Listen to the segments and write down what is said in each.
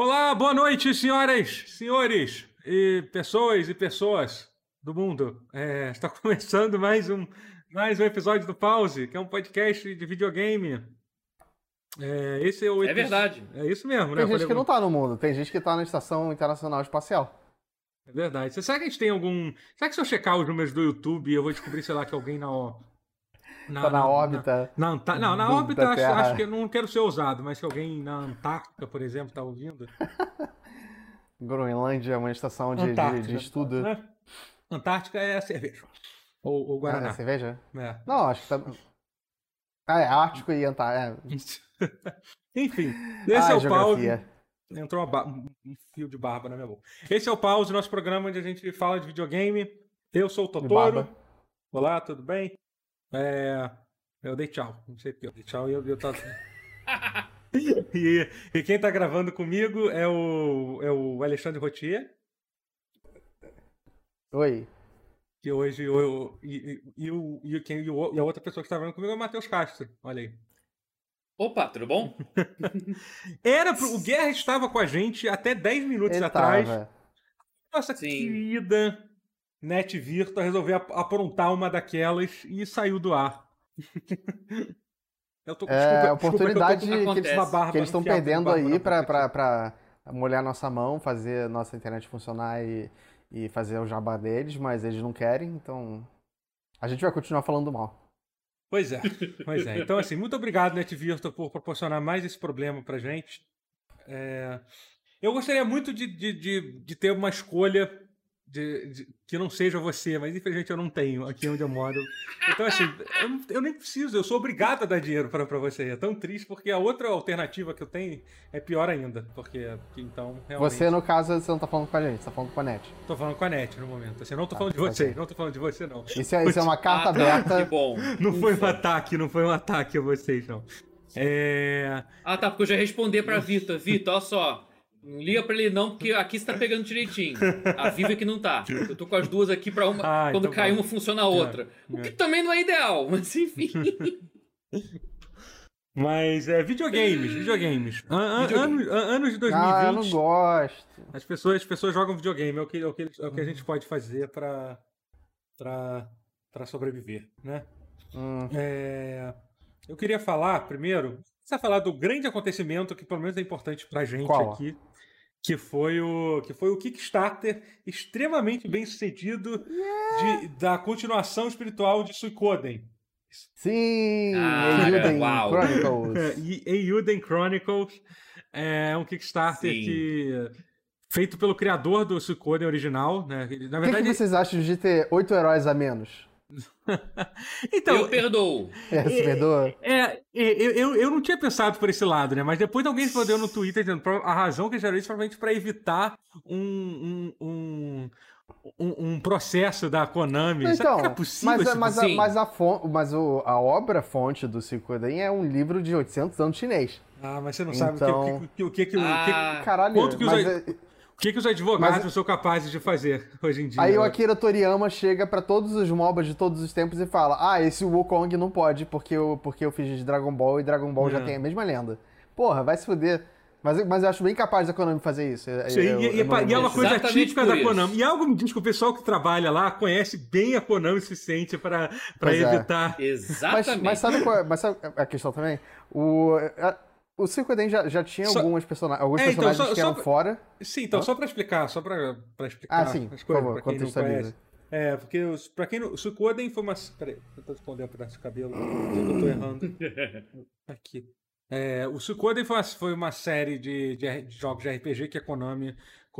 Olá, boa noite, senhoras, senhores e pessoas e pessoas do mundo. É, está começando mais um, mais um episódio do Pause, que é um podcast de videogame. É, esse é o É verdade. É isso mesmo, né? Tem gente que não algum- tá no mundo, tem gente que tá na Estação Internacional Espacial. É verdade. Você- Será que a gente tem algum. Será que se eu checar os números do YouTube eu vou descobrir, sei lá, que alguém na. Na Tá na órbita. Na, Anta- Não, na órbita acho, acho que eu não quero ser ousado, mas se alguém na Antártica, por exemplo, tá ouvindo. Groenlândia é uma estação de, de, de estudo. né? Antártica é a cerveja. Ou, ou Ah, Guaraná. é cerveja? É. Não, acho que tá. Ah, é Ártico e Antártico. Enfim, esse ah, é o pause. Entrou ba- um fio de barba na minha boca. Esse é o pause, nosso programa onde a gente fala de videogame. Eu sou o Totoro. Olá, tudo bem? É, Eu dei tchau. Não sei porque eu dei tchau e eu, eu tava... e, e quem tá gravando comigo é o, é o Alexandre Rotier, Oi. que hoje eu, e, e, e, o, e, quem, e, e a outra pessoa que tá gravando comigo é o Matheus Castro. Olha aí. Opa, tudo bom? Era pro, o Guerra estava com a gente até 10 minutos Ele atrás. tava. Nossa Sim. querida Net Virtua resolveu ap- aprontar uma daquelas e saiu do ar. eu tô, É, a desculpa, desculpa oportunidade que tô uma barba que eles estão perdendo aí pra molhar nossa mão, fazer a nossa internet funcionar e, e fazer o jabá deles, mas eles não querem, então. A gente vai continuar falando mal. Pois é, pois é. Então, assim, muito obrigado, Net Virtua, por proporcionar mais esse problema pra gente. É, Eu gostaria muito de, de, de, de ter uma escolha de, de- que não seja você, mas infelizmente eu não tenho aqui onde eu moro. Então, assim, eu, eu nem preciso, eu sou obrigado a dar dinheiro pra pra você. É tão triste, porque a outra alternativa que eu tenho é pior ainda. Porque, então, realmente. Você, no caso, você não tá falando com a gente, você tá falando com a net. Tô falando com a net no momento. Assim, eu não tô Ah, falando de ok. você, não tô falando de você, não. Isso é, isso é uma carta Ah, tá, Que aberta. bom. Não foi um Ufa. ataque, não foi um ataque a vocês, não. É. Ah, tá, porque eu já respondi pra Vitor. Vitor, olha só. Não liga pra ele não, porque aqui você tá pegando direitinho. A Viva é que não tá. Eu tô com as duas aqui pra uma. Ah, quando então cai bom. uma, funciona a outra. O que também não é ideal, mas enfim. Mas é videogames, videogames. An- an- Videogame. Anos, an- anos de 2020. Ah, eu não gosto. As pessoas, as pessoas jogam videogame, é o que, é o que, é o que a gente pode fazer pra, pra, pra sobreviver, né? Hum, É, eu queria falar, primeiro, você falar do grande acontecimento que pelo menos é importante pra gente Qual? aqui, que foi o que foi o Kickstarter extremamente bem sucedido de- da continuação espiritual de Suicoden. Sim! Ah, Eiyuden uau. Chronicles. E Eiyuden Chronicles é um Kickstarter Sim. que feito pelo criador do Suicoden original, né? Na O que, que verdade, vocês acham de ter oito heróis a menos? então, eu perdoo. É, se perdoa? É, eu, eu, eu não tinha pensado por esse lado, né? Mas depois alguém respondeu no Twitter dizendo "Pro- a razão que eles fizeram isso provavelmente para evitar um, um, um, um- um processo da Konami. Será Então, que é possível mas, esse a- mas, a, mas, a, mas o- a obra-fonte do Suikoden é um livro de 800 anos chinês. Ah, mas você não sabe o que- Então- o que, o que, o que, o que, Ah, Caralho, Quanto que os mas é- o que, que os advogados Mas- são capazes de fazer hoje em dia? aí o Akira Toriyama chega pra todos os MOBAs de todos os tempos e fala: Ah, esse Wukong não pode porque eu, porque eu fiz de Dragon Ball e Dragon Ball já É. tem a mesma lenda. Porra, vai se fuder. Mas, mas eu acho bem capaz da Konami fazer isso. Sim, eu- e, e- eu e é uma coisa Exatamente típica da isso. Konami. E algo me diz que o pessoal que trabalha lá conhece bem a Konami o suficiente para é. evitar. Mas, Exatamente. mas sabe qual é, mas sabe a questão também? O, a- o Suikoden já, já tinha Só- algumas persona alguns É, então, personagens só- que eram pra- fora. Sim, então, Hã? só para explicar, só para explicar Ah, sim, as por coisas, favor, pra quem não contextualiza. É, porque os, pra quem não. O Suikoden foi uma. Peraí, tentar esconder um pedaço de cabelo. Eu tô errando. Aqui. É, o Suikoden foi uma, foi uma série de, de de jogos de RPG que a Konami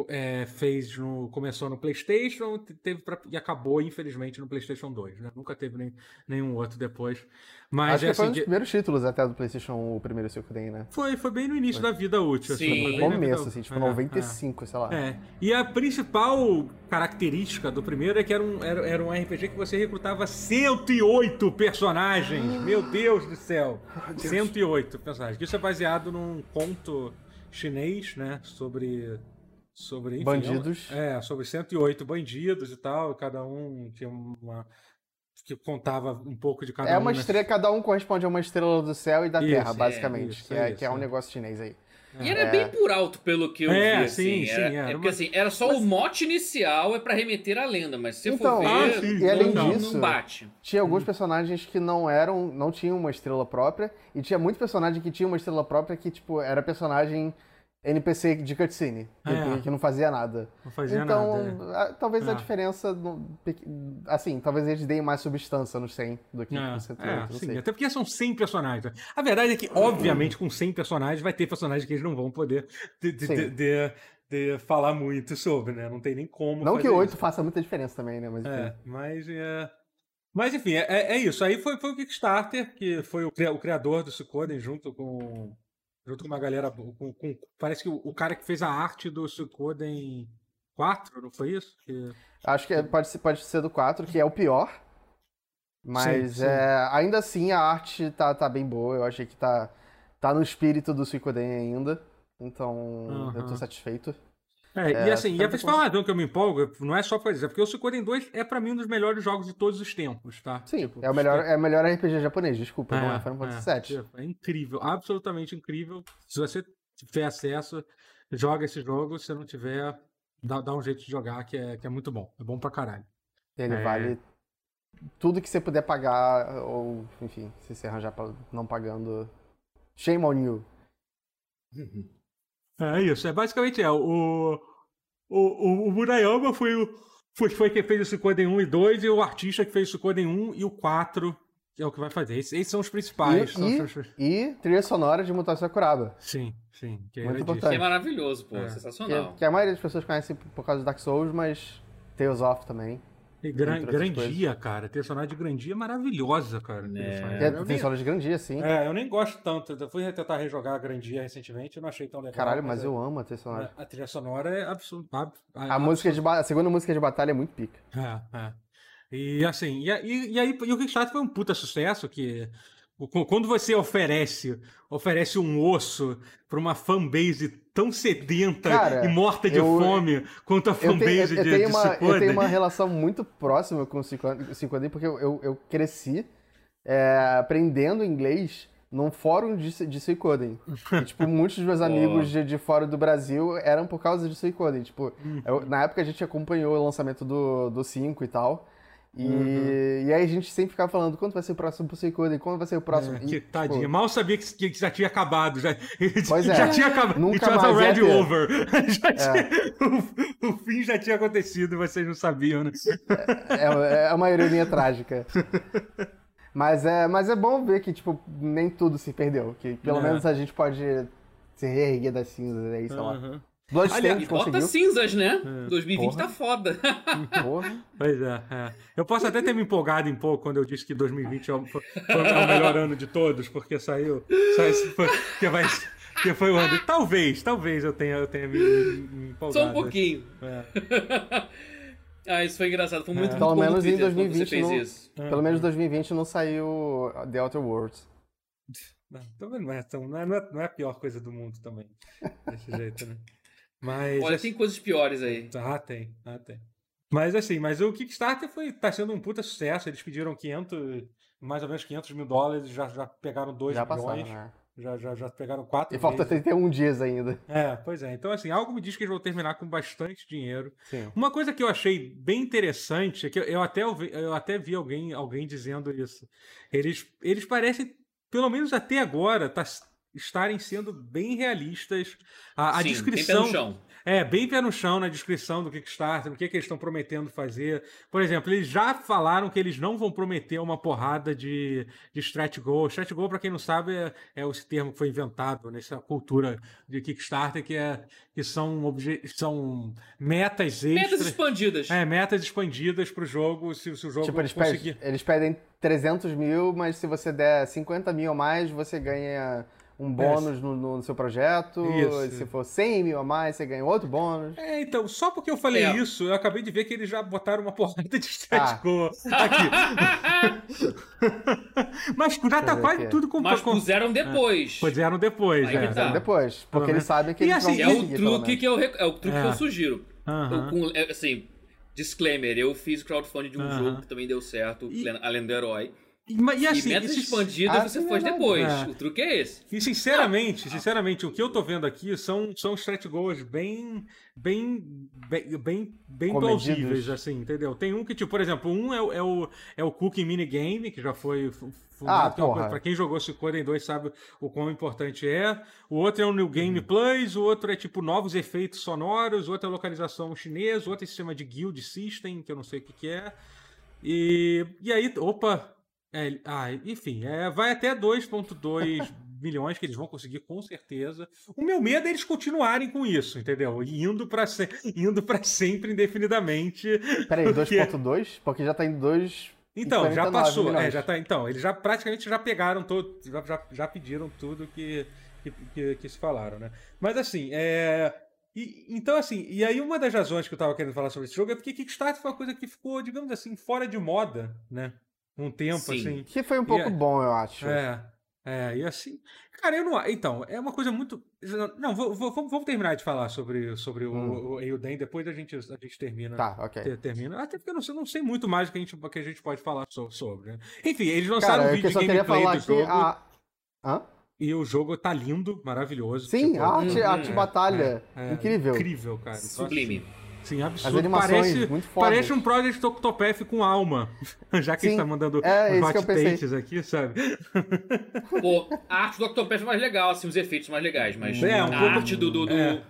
é, fez no. Começou no PlayStation te- teve pra- e acabou, infelizmente, no PlayStation 2. Né? Nunca teve nem, nenhum outro depois. Mas Acho é que foi um assim, dos que- primeiros títulos até do PlayStation 1, o primeiro Suikoden, né? foi, foi bem no início da vida útil. assim, Sim. foi No começo, assim, tipo, É, é. 95, sei lá. É. E a principal característica do primeiro é que era um, era, era um RPG que você recrutava 108 personagens. Meu Deus do céu! 108 personagens. Isso é baseado num conto chinês, né? Sobre. Sobre. enfim, Bandidos. É, sobre 108 bandidos e tal. Cada um tinha uma. que contava um pouco de cada É um. uma né? estrela, cada um corresponde a uma estrela do céu e da Isso, terra, é, basicamente. isso, que, é, isso, que é um é. negócio chinês aí. E era bem por alto, pelo que eu É, vi, assim. sim, era, sim, era é porque, uma- assim, era só o mote inicial, é pra remeter à lenda, mas se você Então, for ver, ah, sim, e além não, disso- não bate. Tinha Hum. alguns personagens que não eram, não tinham uma estrela própria, e tinha muito personagem que tinha uma estrela própria que, tipo, era personagem NPC de cutscene, que, É. que não fazia nada. Não fazia então, nada. a- talvez a É. diferença, no- pequ- assim, talvez eles deem mais substância no 100 do que É, no 108, é, sim, sei. até porque são 100 personagens. A verdade é que, obviamente, com 100 personagens, vai ter personagens que eles não vão poder de, de- de- de- falar muito sobre, né? Não tem nem como. Não que o 8 isso. faça muita diferença também, né? Mas enfim. É, mas é. Mas enfim, é, é- é isso. Aí foi, foi o Kickstarter, que foi o, o criador do Suikoden junto com. Junto com uma galera. Com, com- parece que o, o cara que fez a arte do Suikoden 4, não foi isso? Que- Acho que é- pode ser, pode ser do 4, que é o pior. Mas Sim, sim. é, ainda assim a arte tá, tá bem boa. Eu achei que tá, tá no espírito do Suicoden ainda. Então eu tô satisfeito. É, e É, assim, e a principal razão que eu me empolgo não é só por isso, é porque o Suikoden 2 é pra mim um dos melhores jogos de todos os tempos, tá? Sim, Tipo, é, o melhor, é o melhor RPG japonês, desculpa, não é Final Fantasy VII. tipo, é incrível, absolutamente incrível. Se você tiver acesso, joga esse jogo. Se não tiver, dá, dá um jeito de jogar, que é, que é muito bom. É bom pra caralho. Ele É. vale tudo que você puder pagar, ou enfim, se você arranjar pa- não pagando. Shame on you. É isso, é basicamente é. O, o, o, o Murayama foi o. Foi, foi quem fez o Suikoden 1 e 2, e o artista que fez o Suikoden 1 e o 4, que é o que vai fazer. Esses, esses são os principais. E- são e- os- E trilha sonora de Mutação Sakuraba. Sim, sim. Que Muito era importante. Que é maravilhoso, pô, É. Que, sensacional. que a maioria das pessoas conhece por causa do Dark Souls, mas Tales of também. E Gran, Grandia, cara. A personagem de Grandia é maravilhosa, cara. que ele É. faz. É, nem- solo de grandia, sim. É, eu nem gosto tanto. Eu fui tentar rejogar a Grandia recentemente, eu não achei tão legal. Caralho, mas é- eu amo a trilha sonora. A trilha sonora é absurda. A, música de a segunda música de batalha é muito pica. É, é. E assim, e, e, e aí e o Kickstarter foi um puta sucesso, que quando você oferece oferece um osso pra uma fanbase tão sedenta Cara, e morta de eu- fome quanto a Eu tenho, fanbase eu, eu de, tenho de uma, eu tenho uma relação muito próxima com o Suicoden, porque eu, eu, cresci é, aprendendo inglês num fórum de, de Suicoden. E, tipo, muitos dos meus amigos de, de fora do Brasil eram por causa de Suicoden. Tipo, Uhum. eu- na época a gente acompanhou o lançamento do, do 5 e tal. E, Uhum. e aí a gente sempre ficava falando quando vai ser o próximo pro Suicoden, quando vai ser o próximo. É, E, que tipo. Mal sabia que, que já tinha acabado. Já, Pois é. já tinha acabado. Nunca It was already ter. over. Já tinha- o, o fim já tinha acontecido e vocês não sabiam, né? É, é uma ironia trágica. Mas é, mas é bom ver que, tipo, nem tudo se perdeu. Que pelo É. menos a gente pode se reerguer das cinzas aí, sei lá. Bloodstained bota conseguiu. cinzas, né? É. 2020 Porra. tá foda. Porra. Pois é, é. Eu posso até ter me empolgado um pouco quando eu disse que 2020 é o, foi, foi o melhor ano de todos, porque saiu. saiu foi, que, vai, que foi o ano. Talvez, talvez eu tenha, eu tenha me, me empolgado. Só um pouquinho. É. ah, isso foi engraçado. Foi muito, É. muito Pelo menos em Twitter quando 2020 você fez não- isso. Pelo menos em 2020 não saiu The Outer Worlds. Não, é, tão, não, é, não é- não é a pior coisa do mundo também. Desse jeito, né? Mas. Olha, assim- tem coisas piores aí. Ah, tem, ah, tem. Mas assim, mas o Kickstarter foi, tá sendo um puta sucesso. Eles pediram 500, mais ou menos 500 mil dólares, já, já pegaram 2 Já passaram, milhões. né? Já, já, já pegaram 4 E falta 31 dias ainda. É, pois é. Então, assim, algo me diz que eles vão terminar com bastante dinheiro. Sim. Uma coisa que eu achei bem interessante é que eu- eu até, ouvi- eu até vi alguém, alguém dizendo isso. Eles, eles parecem, pelo menos até agora, tá, estarem sendo bem realistas. A, a Sim, descrição. Tem pé no chão. É, bem pé no chão na descrição do Kickstarter, o que, que eles estão prometendo fazer. Por exemplo, eles já falaram que eles não vão prometer uma porrada de, de stretch goal. Stretch goal, para quem não sabe, é, é esse termo que foi inventado nessa cultura de Kickstarter, que, é, que são, obje são metas extras. Metas expandidas. É, metas expandidas pro jogo, se, se o jogo Tipo, eles conseguir. pedem, eles pedem 300 mil, mas se você der 50 mil a mais, você ganha um bônus no, no seu projeto. Isso. Se for 100 mil a mais, você ganha outro bônus. É, então, só porque eu falei É. isso, eu acabei de ver que eles já botaram uma porrada de stretch Ah. goal aqui. Mas já tá quase aqui. tudo com Mas puseram depois. Puseram depois, Aí é. que tá. Depois, porque eles sabem que E eles assim, vão É o conseguir, pelo truque menos. que eu, rec- é o truque É. que eu sugiro. Aham. Eu, com- é, assim, disclaimer, eu fiz crowdfunding de um Aham. jogo que também deu certo, E- a Lenda do Herói. E, e E assim, metas esse- expandidas Ah, você faz verdade. depois. É. O truque é esse. E sinceramente, sinceramente, o que eu tô vendo aqui são, são stretch goals bem, bem, bem, bem, plausíveis, assim, entendeu? Tem um que, tipo, por exemplo, um é, o- é o, é o Cooking Minigame, que já foi Ah, é pra quem jogou Suikoden 2 sabe o quão importante é. O outro é o New Game Plus, o outro é, tipo, novos efeitos sonoros, o outro é localização chinesa, o outro é sistema de guild system, que eu não sei o que que é. E, e aí, opa, é, ah, enfim, é, vai até 2,2 milhões que eles vão conseguir com certeza. O meu medo é eles continuarem com isso, entendeu? E Indo para se, indo para sempre indefinidamente. Peraí, Porque- 2.2? Porque já tá em 2. Então, já 49 passou, é, já tá, então, eles já praticamente já pegaram todo, já, já, já pediram tudo que, que, que, que se falaram, né? Mas assim, é e, então, assim, e aí uma das razões que eu tava querendo falar sobre esse jogo é porque Kickstarter foi uma coisa que ficou, digamos assim, fora de moda, né? Um tempo, Sim. assim. Que foi um pouco E é- bom, eu acho. É, é, e assim. Cara, eu não. Então, é uma coisa muito. Não, vou, vou- vamos, terminar de falar sobre, sobre Hum. o, o Euden, depois a gente, a gente termina. Tá, ok. ter- Termina. Até porque eu não, sei- não sei muito mais do que a gente, que a gente pode falar so- sobre. né? Enfim, eles lançaram Cara, um é que vídeo eu só de queria gameplay falar do que jogo a. Hã? e o jogo tá lindo, maravilhoso. Sim, tipo, a arte, a arte é, de batalha. é, incrível. Incrível, cara. Sublime. Sim, As absurdo. animações, parece, muito fodas. parece um Project Octopath com alma. Já que a gente Sim, tá mandando é hot aqui, sabe? Pô, a arte do Octopath é mais legal, assim, os efeitos mais legais, mas É, um a pouco- arte do. do, do- é.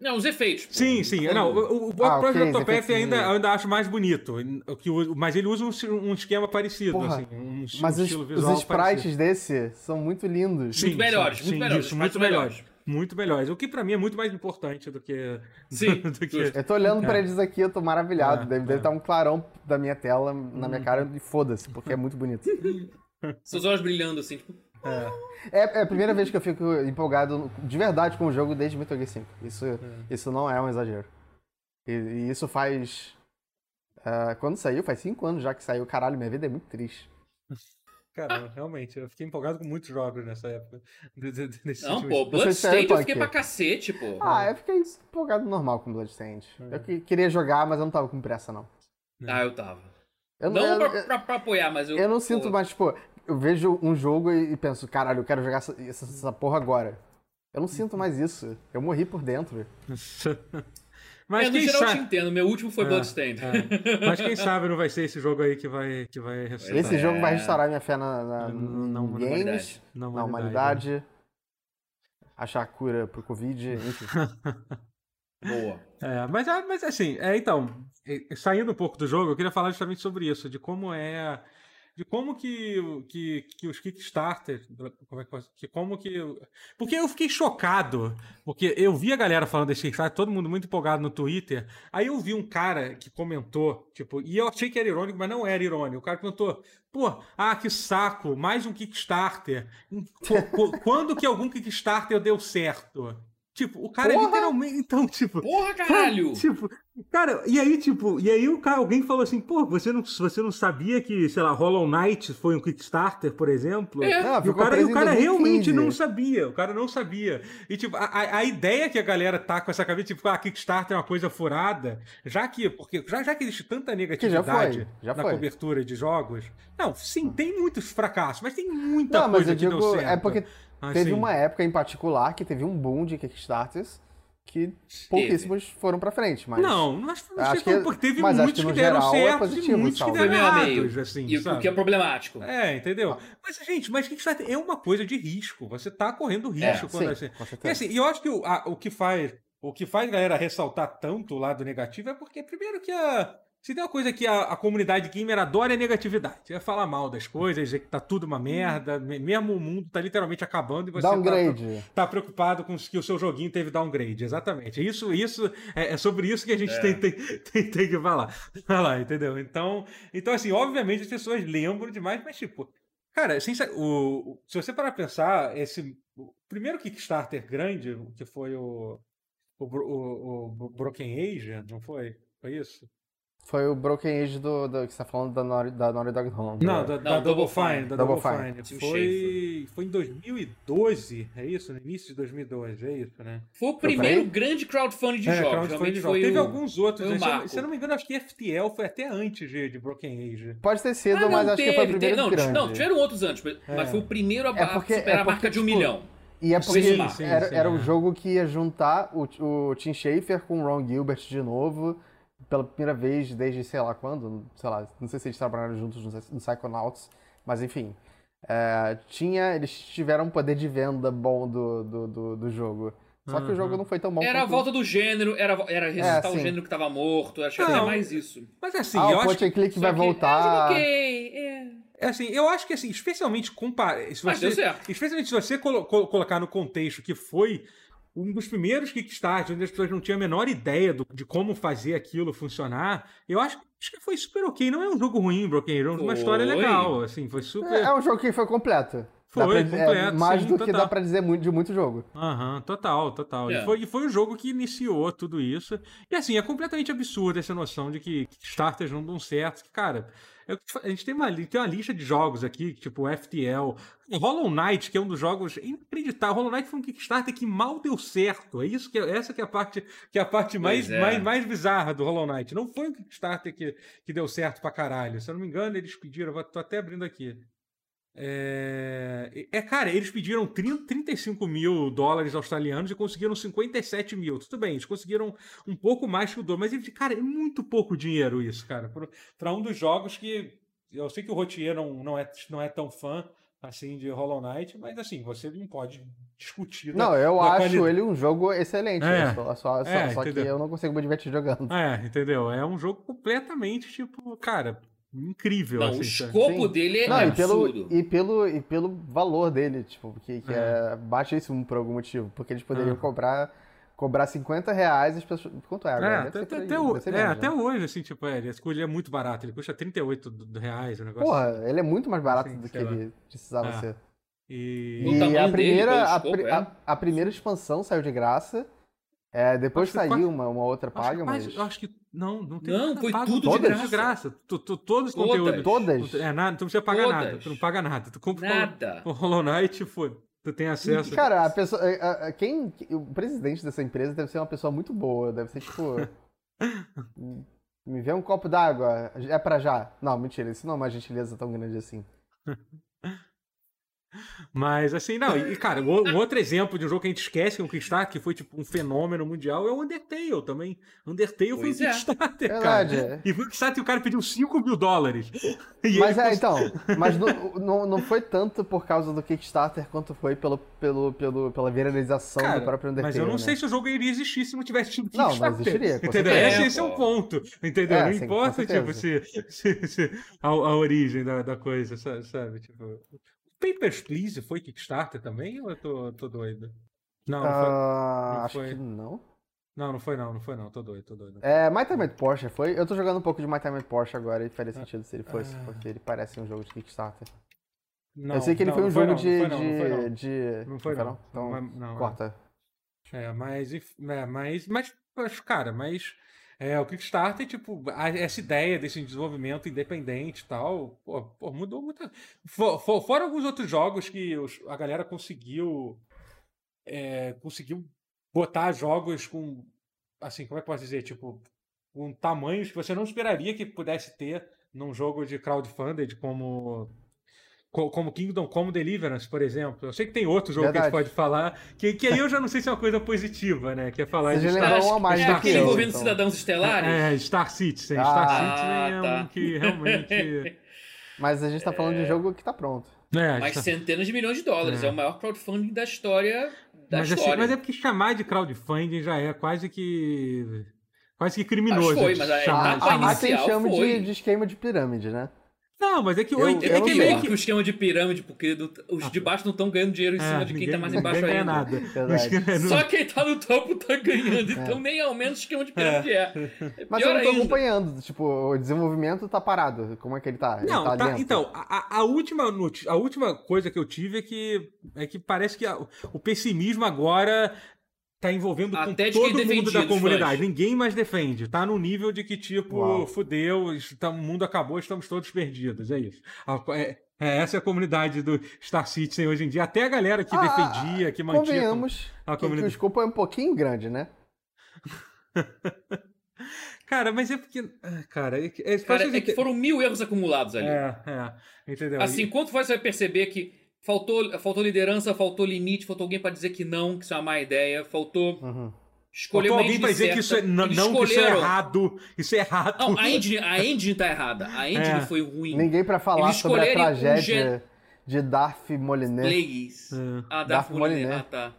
Não, os efeitos. Sim, sim. Não, o, o Ah, Project ok, Octopath ainda, eu ainda acho mais bonito. o Que, o- mas ele usa um, um esquema parecido, Porra, assim. Um, Mas um os, estilo os sprites parecido. desse são muito lindos. Sim, Muito melhores, sim, muito sim, melhores, Isso, muito melhores. melhores. Muito melhores. O que pra mim é muito mais importante do que. Sim, do que. Eu tô olhando pra É. eles aqui, eu tô maravilhado. É, deve deve é. estar um clarão da minha tela na minha cara e foda-se, porque é muito bonito. Seus olhos brilhando, assim, tipo. É, é a primeira vez que eu fico empolgado de verdade com o jogo desde Metal Gear 5. Isso, isso não é um exagero. E, e isso faz. ah, quando saiu, faz 5 anos já que saiu. Caralho, minha vida é muito triste. Cara, realmente, eu fiquei empolgado com muitos jogos nessa época. de- de- de- desses Não, últimos- pô, Bloodstained eu fiquei pra cacete, pô. Ah, eu fiquei empolgado normal com Bloodstained. Eu que- queria jogar, mas eu não tava com pressa, não. Ah, eu tava. Eu, Não eu- pra, pra- pra apoiar, mas eu. eu não pô, sinto mais, tipo, eu vejo um jogo e e penso, caralho, eu quero jogar essa, essa, essa porra agora. Eu não sinto mais isso. Eu morri por dentro. Mas é, no quem geral eu te sabe. entendo, meu último foi É, Bloodstained. é. Mas quem sabe não vai ser esse jogo aí que vai, que vai ressuscitar. Esse É. jogo vai restaurar minha fé na, na, Na- na games, humanidade. Na na humanidade, achar a cura pro Covid, enfim. Boa. É, mas, ah, mas assim, é, então, é, saindo um pouco do jogo, eu queria falar justamente sobre isso, de como é. De como que, que, que os Kickstarter. Como é que, que como que. Porque eu fiquei chocado. Porque eu vi a galera falando desse Kickstarter, todo mundo muito empolgado no Twitter. Aí eu vi um cara que comentou, tipo, e eu achei que era irônico, mas não era irônico. O cara comentou, pô, ah, que saco, mais um Kickstarter. Qu- qu- Quando que algum Kickstarter deu certo? Tipo, o cara Porra! literalmente. Então, tipo. Porra, caralho! Tipo, cara, e aí, tipo, e aí o cara, alguém falou assim, pô, você não, você não sabia que, sei lá, Hollow Knight foi um Kickstarter, por exemplo? É. Não, E o cara, e o cara 2015. realmente não sabia, o cara não sabia. E tipo, a, a- a ideia que a galera tá com essa cabeça, tipo, ah, Kickstarter é uma coisa furada, já que, porque já, já que existe tanta negatividade já na foi. cobertura de jogos. Não, sim, tem muitos fracassos, mas tem muita Não, mas coisa eu que deu digo, certo. é porque Assim, teve uma época em particular que teve um boom de Kickstarters que pouquíssimos foram pra frente, mas... Não, não acho, Acho sei que- porque teve muitos que que, no deram geral é certo e positivo, muitos que deram errados, assim, E o, sabe? o que é problemático. É, entendeu? Mas, gente, mas Kickstarter é uma coisa de risco. Você tá correndo risco É, quando sim, assim. E assim, e eu acho que o, a- o que faz o que faz a galera ressaltar tanto o lado negativo é porque, primeiro, que a. Se tem uma coisa que a, a comunidade gamer adora é negatividade. É falar mal das coisas, dizer que tá tudo uma merda, me- mesmo o mundo tá literalmente acabando e você tá- Downgrade. tá preocupado com que o seu joguinho teve downgrade. Exatamente. Isso, isso é, é sobre isso que a gente É. tem, tem, tem, tem que falar. falar, entendeu? Então, então, assim, obviamente as pessoas lembram demais, mas tipo, cara, sincer- o, se você parar pra pensar, esse o primeiro Kickstarter grande, o que foi o, o, o, o Broken Age, não foi? Foi isso? Foi o Broken Age do, do que você tá falando da Naughty, da Naughty Dog Home. Não, né? da, Não, da Double Double Fine. Fine. Da Double Double Fine. Fine. Foi, foi em 2012, é isso? No início de 2012, é isso, né? Foi o primeiro aí? grande crowdfunding de é, jogos. crowdfunding Realmente de jogos. foi Teve o... alguns outros. foi o né? Se eu- marco. Se eu não me engano, acho que FTL foi até antes de, de Broken Age. Pode ter sido, Ah, mas acho teve, que foi o teve- primeiro não, grande. não, tiveram outros antes, mas É. mas foi o primeiro a, É porque- a superar é a marca porque, de um tipo, milhão. E é porque Sim, sim, era, sim, era é. jogo que ia juntar o, o Tim Schafer com o Ron Gilbert de novo, pela primeira vez desde sei lá quando, sei lá, não sei se eles trabalharam juntos no, Psychonauts, mas enfim. É, tinha, eles tiveram um poder de venda bom do, do, do, do jogo. Só que o jogo não foi tão bom Era a volta do gênero, era, era ressuscitar o sim. gênero que tava morto, acho que Não. era mais isso. Mas assim, Ah, eu o acho que, click vai Só que- voltar... Ah, ok, é. é assim, eu acho que assim, especialmente compara, se Mas deu você, certo. especialmente se você colo- colo- colocar no contexto que foi um dos primeiros Kickstarter, onde as pessoas não tinham a menor ideia do- de como fazer aquilo funcionar, eu acho, acho que foi super ok. Não é um jogo ruim, Broken Age, é uma história legal, assim, foi super... É, é um jogo que foi completo. Foi, pra- é, completo, mais sim, do que total. dá pra dizer muito, de muito jogo. Aham, total, total. É. E, foi, e foi o jogo que iniciou tudo isso. E assim, é completamente absurda essa noção de que Kickstarters não dão certo. Que, cara, é que fa- a gente tem uma, tem uma lista de jogos aqui, tipo FTL. Hollow Knight, que é um dos jogos inacreditável. Hollow Knight foi um Kickstarter que mal deu certo. É isso que é- essa que é a parte, que é a parte mais, é. mais, mais bizarra do Hollow Knight. Não foi um Kickstarter que, que deu certo pra caralho. Se eu não me engano, eles pediram, tô até abrindo aqui. É, é, cara, eles pediram 30, 35 mil dólares australianos e conseguiram 57 mil. Tudo bem, eles conseguiram um pouco mais que o dobro, mas, cara, é muito pouco dinheiro isso, cara. Para um dos jogos que. Eu sei que o Rotier não, não, é, não é tão fã assim de Hollow Knight, mas assim, você não pode discutir. da- Não, eu da acho ele um jogo excelente. É. né? Só, só, só- É, só que entendeu? eu não consigo me divertir jogando. É, entendeu? É um jogo completamente, tipo, cara, incrível. Não, assim, o escopo Sim. dele é Não, e pelo, absurdo. e, pelo, e pelo valor dele, tipo, que, que É. é. baixíssimo por algum motivo. Porque eles poderiam Ah. cobrar, cobrar 50 reais as pessoas. Quanto é É, agora? por até, aí, até, o- é, menos, até né? hoje, assim, tipo, é, ele, é muito barato, ele custa 38 do- reais o negócio. Porra, ele é muito mais barato Assim, do que lá. ele precisava Ah. ser. E. E a dele, primeira, pelo a, escopo, é. a- a primeira expansão saiu de graça. É, depois Acho saiu quase- uma, uma outra Acho paga, quase- mas. eu acho que. Não, não tem Não, nada foi pago, tudo de todas graça. Tu, tu- todos os Todas. conteúdos. Todas? É, nada, tu não precisa pagar nada. Todas. Tu não paga nada. Tu compra Nada. o Hollow Knight, foi. Tu tem acesso. Cara, a pessoa. a- a- Quem. O presidente dessa empresa deve ser uma pessoa muito boa. Deve ser tipo. Me vê um copo d'água. É pra já. Não, mentira. Isso não é uma gentileza tão grande assim. Mas assim, não, e cara, o- um outro exemplo de um jogo que a gente esquece que é um Kickstarter, que foi tipo um fenômeno mundial, é o Undertale também. Undertale foi um Pois é. Kickstarter, Verdade, cara. é. E foi um Kickstarter e o cara pediu 5 mil dólares. E Mas é, cons- então. Mas não, não, não foi tanto por causa do Kickstarter quanto foi pelo, pelo, pelo, pela viralização Cara, do próprio Undertale. mas eu não né? sei se o jogo iria existir se não tivesse tido Não, Kickstarter. mas existiria, com Entendeu? Esse, esse é o ponto. Entendeu? É, não sim, importa, tipo, se, se, se- a, a origem da, da coisa, sa- sabe? Tipo. Papers, Please foi Kickstarter também ou eu tô, tô doido? Não, não foi. Ah, não acho foi. que não. Não, não foi não, não foi não. Tô doido, tô doido. É, My Time at Porsche foi. Eu tô jogando um pouco de My Time at Porsche agora e faria Ah. sentido se ele fosse, Ah. porque ele parece um jogo de Kickstarter. Não, eu sei que ele não, foi um jogo de, não foi não, não foi não. Então, é. corta. É, mas, é, mas, mas, mas, cara, mas é, o Kickstarter, tipo, a- essa ideia desse desenvolvimento independente e tal, pô, pô, mudou muita. For, for- fora alguns outros jogos que os- a galera conseguiu. é, conseguiu botar jogos com. Assim, como é que eu posso dizer? Tipo, com tamanhos que você não esperaria que pudesse ter num jogo de crowdfunded como. Co- Como Kingdom Come Deliverance, por exemplo. Eu sei que tem outro jogo que a gente Verdade. pode falar, que, que aí eu já não sei se é uma coisa positiva, né? Que é falar Você de Star, lembrou um a mais é aquele envolvendo então. cidadãos estelares? é, Star Citizen. Ah. Star Ah, Citizen é tá. um que realmente. Mas a gente tá falando de um jogo que tá pronto. É, Mas Star- centenas de milhões de dólares. É, É. o maior crowdfunding da história. Da mas, assim, história. mas é porque chamar de crowdfunding já é quase que. Quase que criminoso. Mas foi, mas de- pra há- há quem inicial chama foi. de, de esquema de pirâmide, né? Não, mas é que, Eu- é não que meio que. que o esquema de pirâmide, porque do- os de baixo não estão ganhando dinheiro em cima É, de quem ninguém- tá mais embaixo ainda. nada. Que- Só quem tá no topo tá ganhando, então nem ao menos o esquema de pirâmide é. É Mas eu não tô ainda. acompanhando. Tipo, o desenvolvimento tá parado. Como é que ele tá? Ele Não, tá, tá- lento? então, a, a- última a última coisa que eu tive é que, é que parece que a- o pessimismo agora tá envolvendo com Até de todo mundo da comunidade. fãs. Ninguém mais defende. Tá no nível de que, tipo, Uau. fudeu, está- o mundo acabou, estamos todos perdidos. É isso. É, é, essa é a comunidade do Star Citizen hoje em dia. Até a galera que Ah, defendia, que mantinha. Convenhamos a que, que o comunidade. escopo é um pouquinho grande, né? Cara, mas é porque. ah, Cara, é, que- é, Cara, é que ente- foram mil erros acumulados ali. É, é. Entendeu? Assim, quanto você vai perceber que faltou, faltou liderança, faltou limite, faltou alguém pra dizer que não, que isso é uma má ideia, faltou Uhum. escolher Faltou alguém pra dizer que isso é, não, que isso é errado. Isso é errado. Não, a engine, a engine tá errada. A engine É. foi ruim. Ninguém pra falar Eles sobre a um tragédia gen- de Darth Molyneux. Plagueis. É. Ah, Darth. Molyneux. Ah, tá.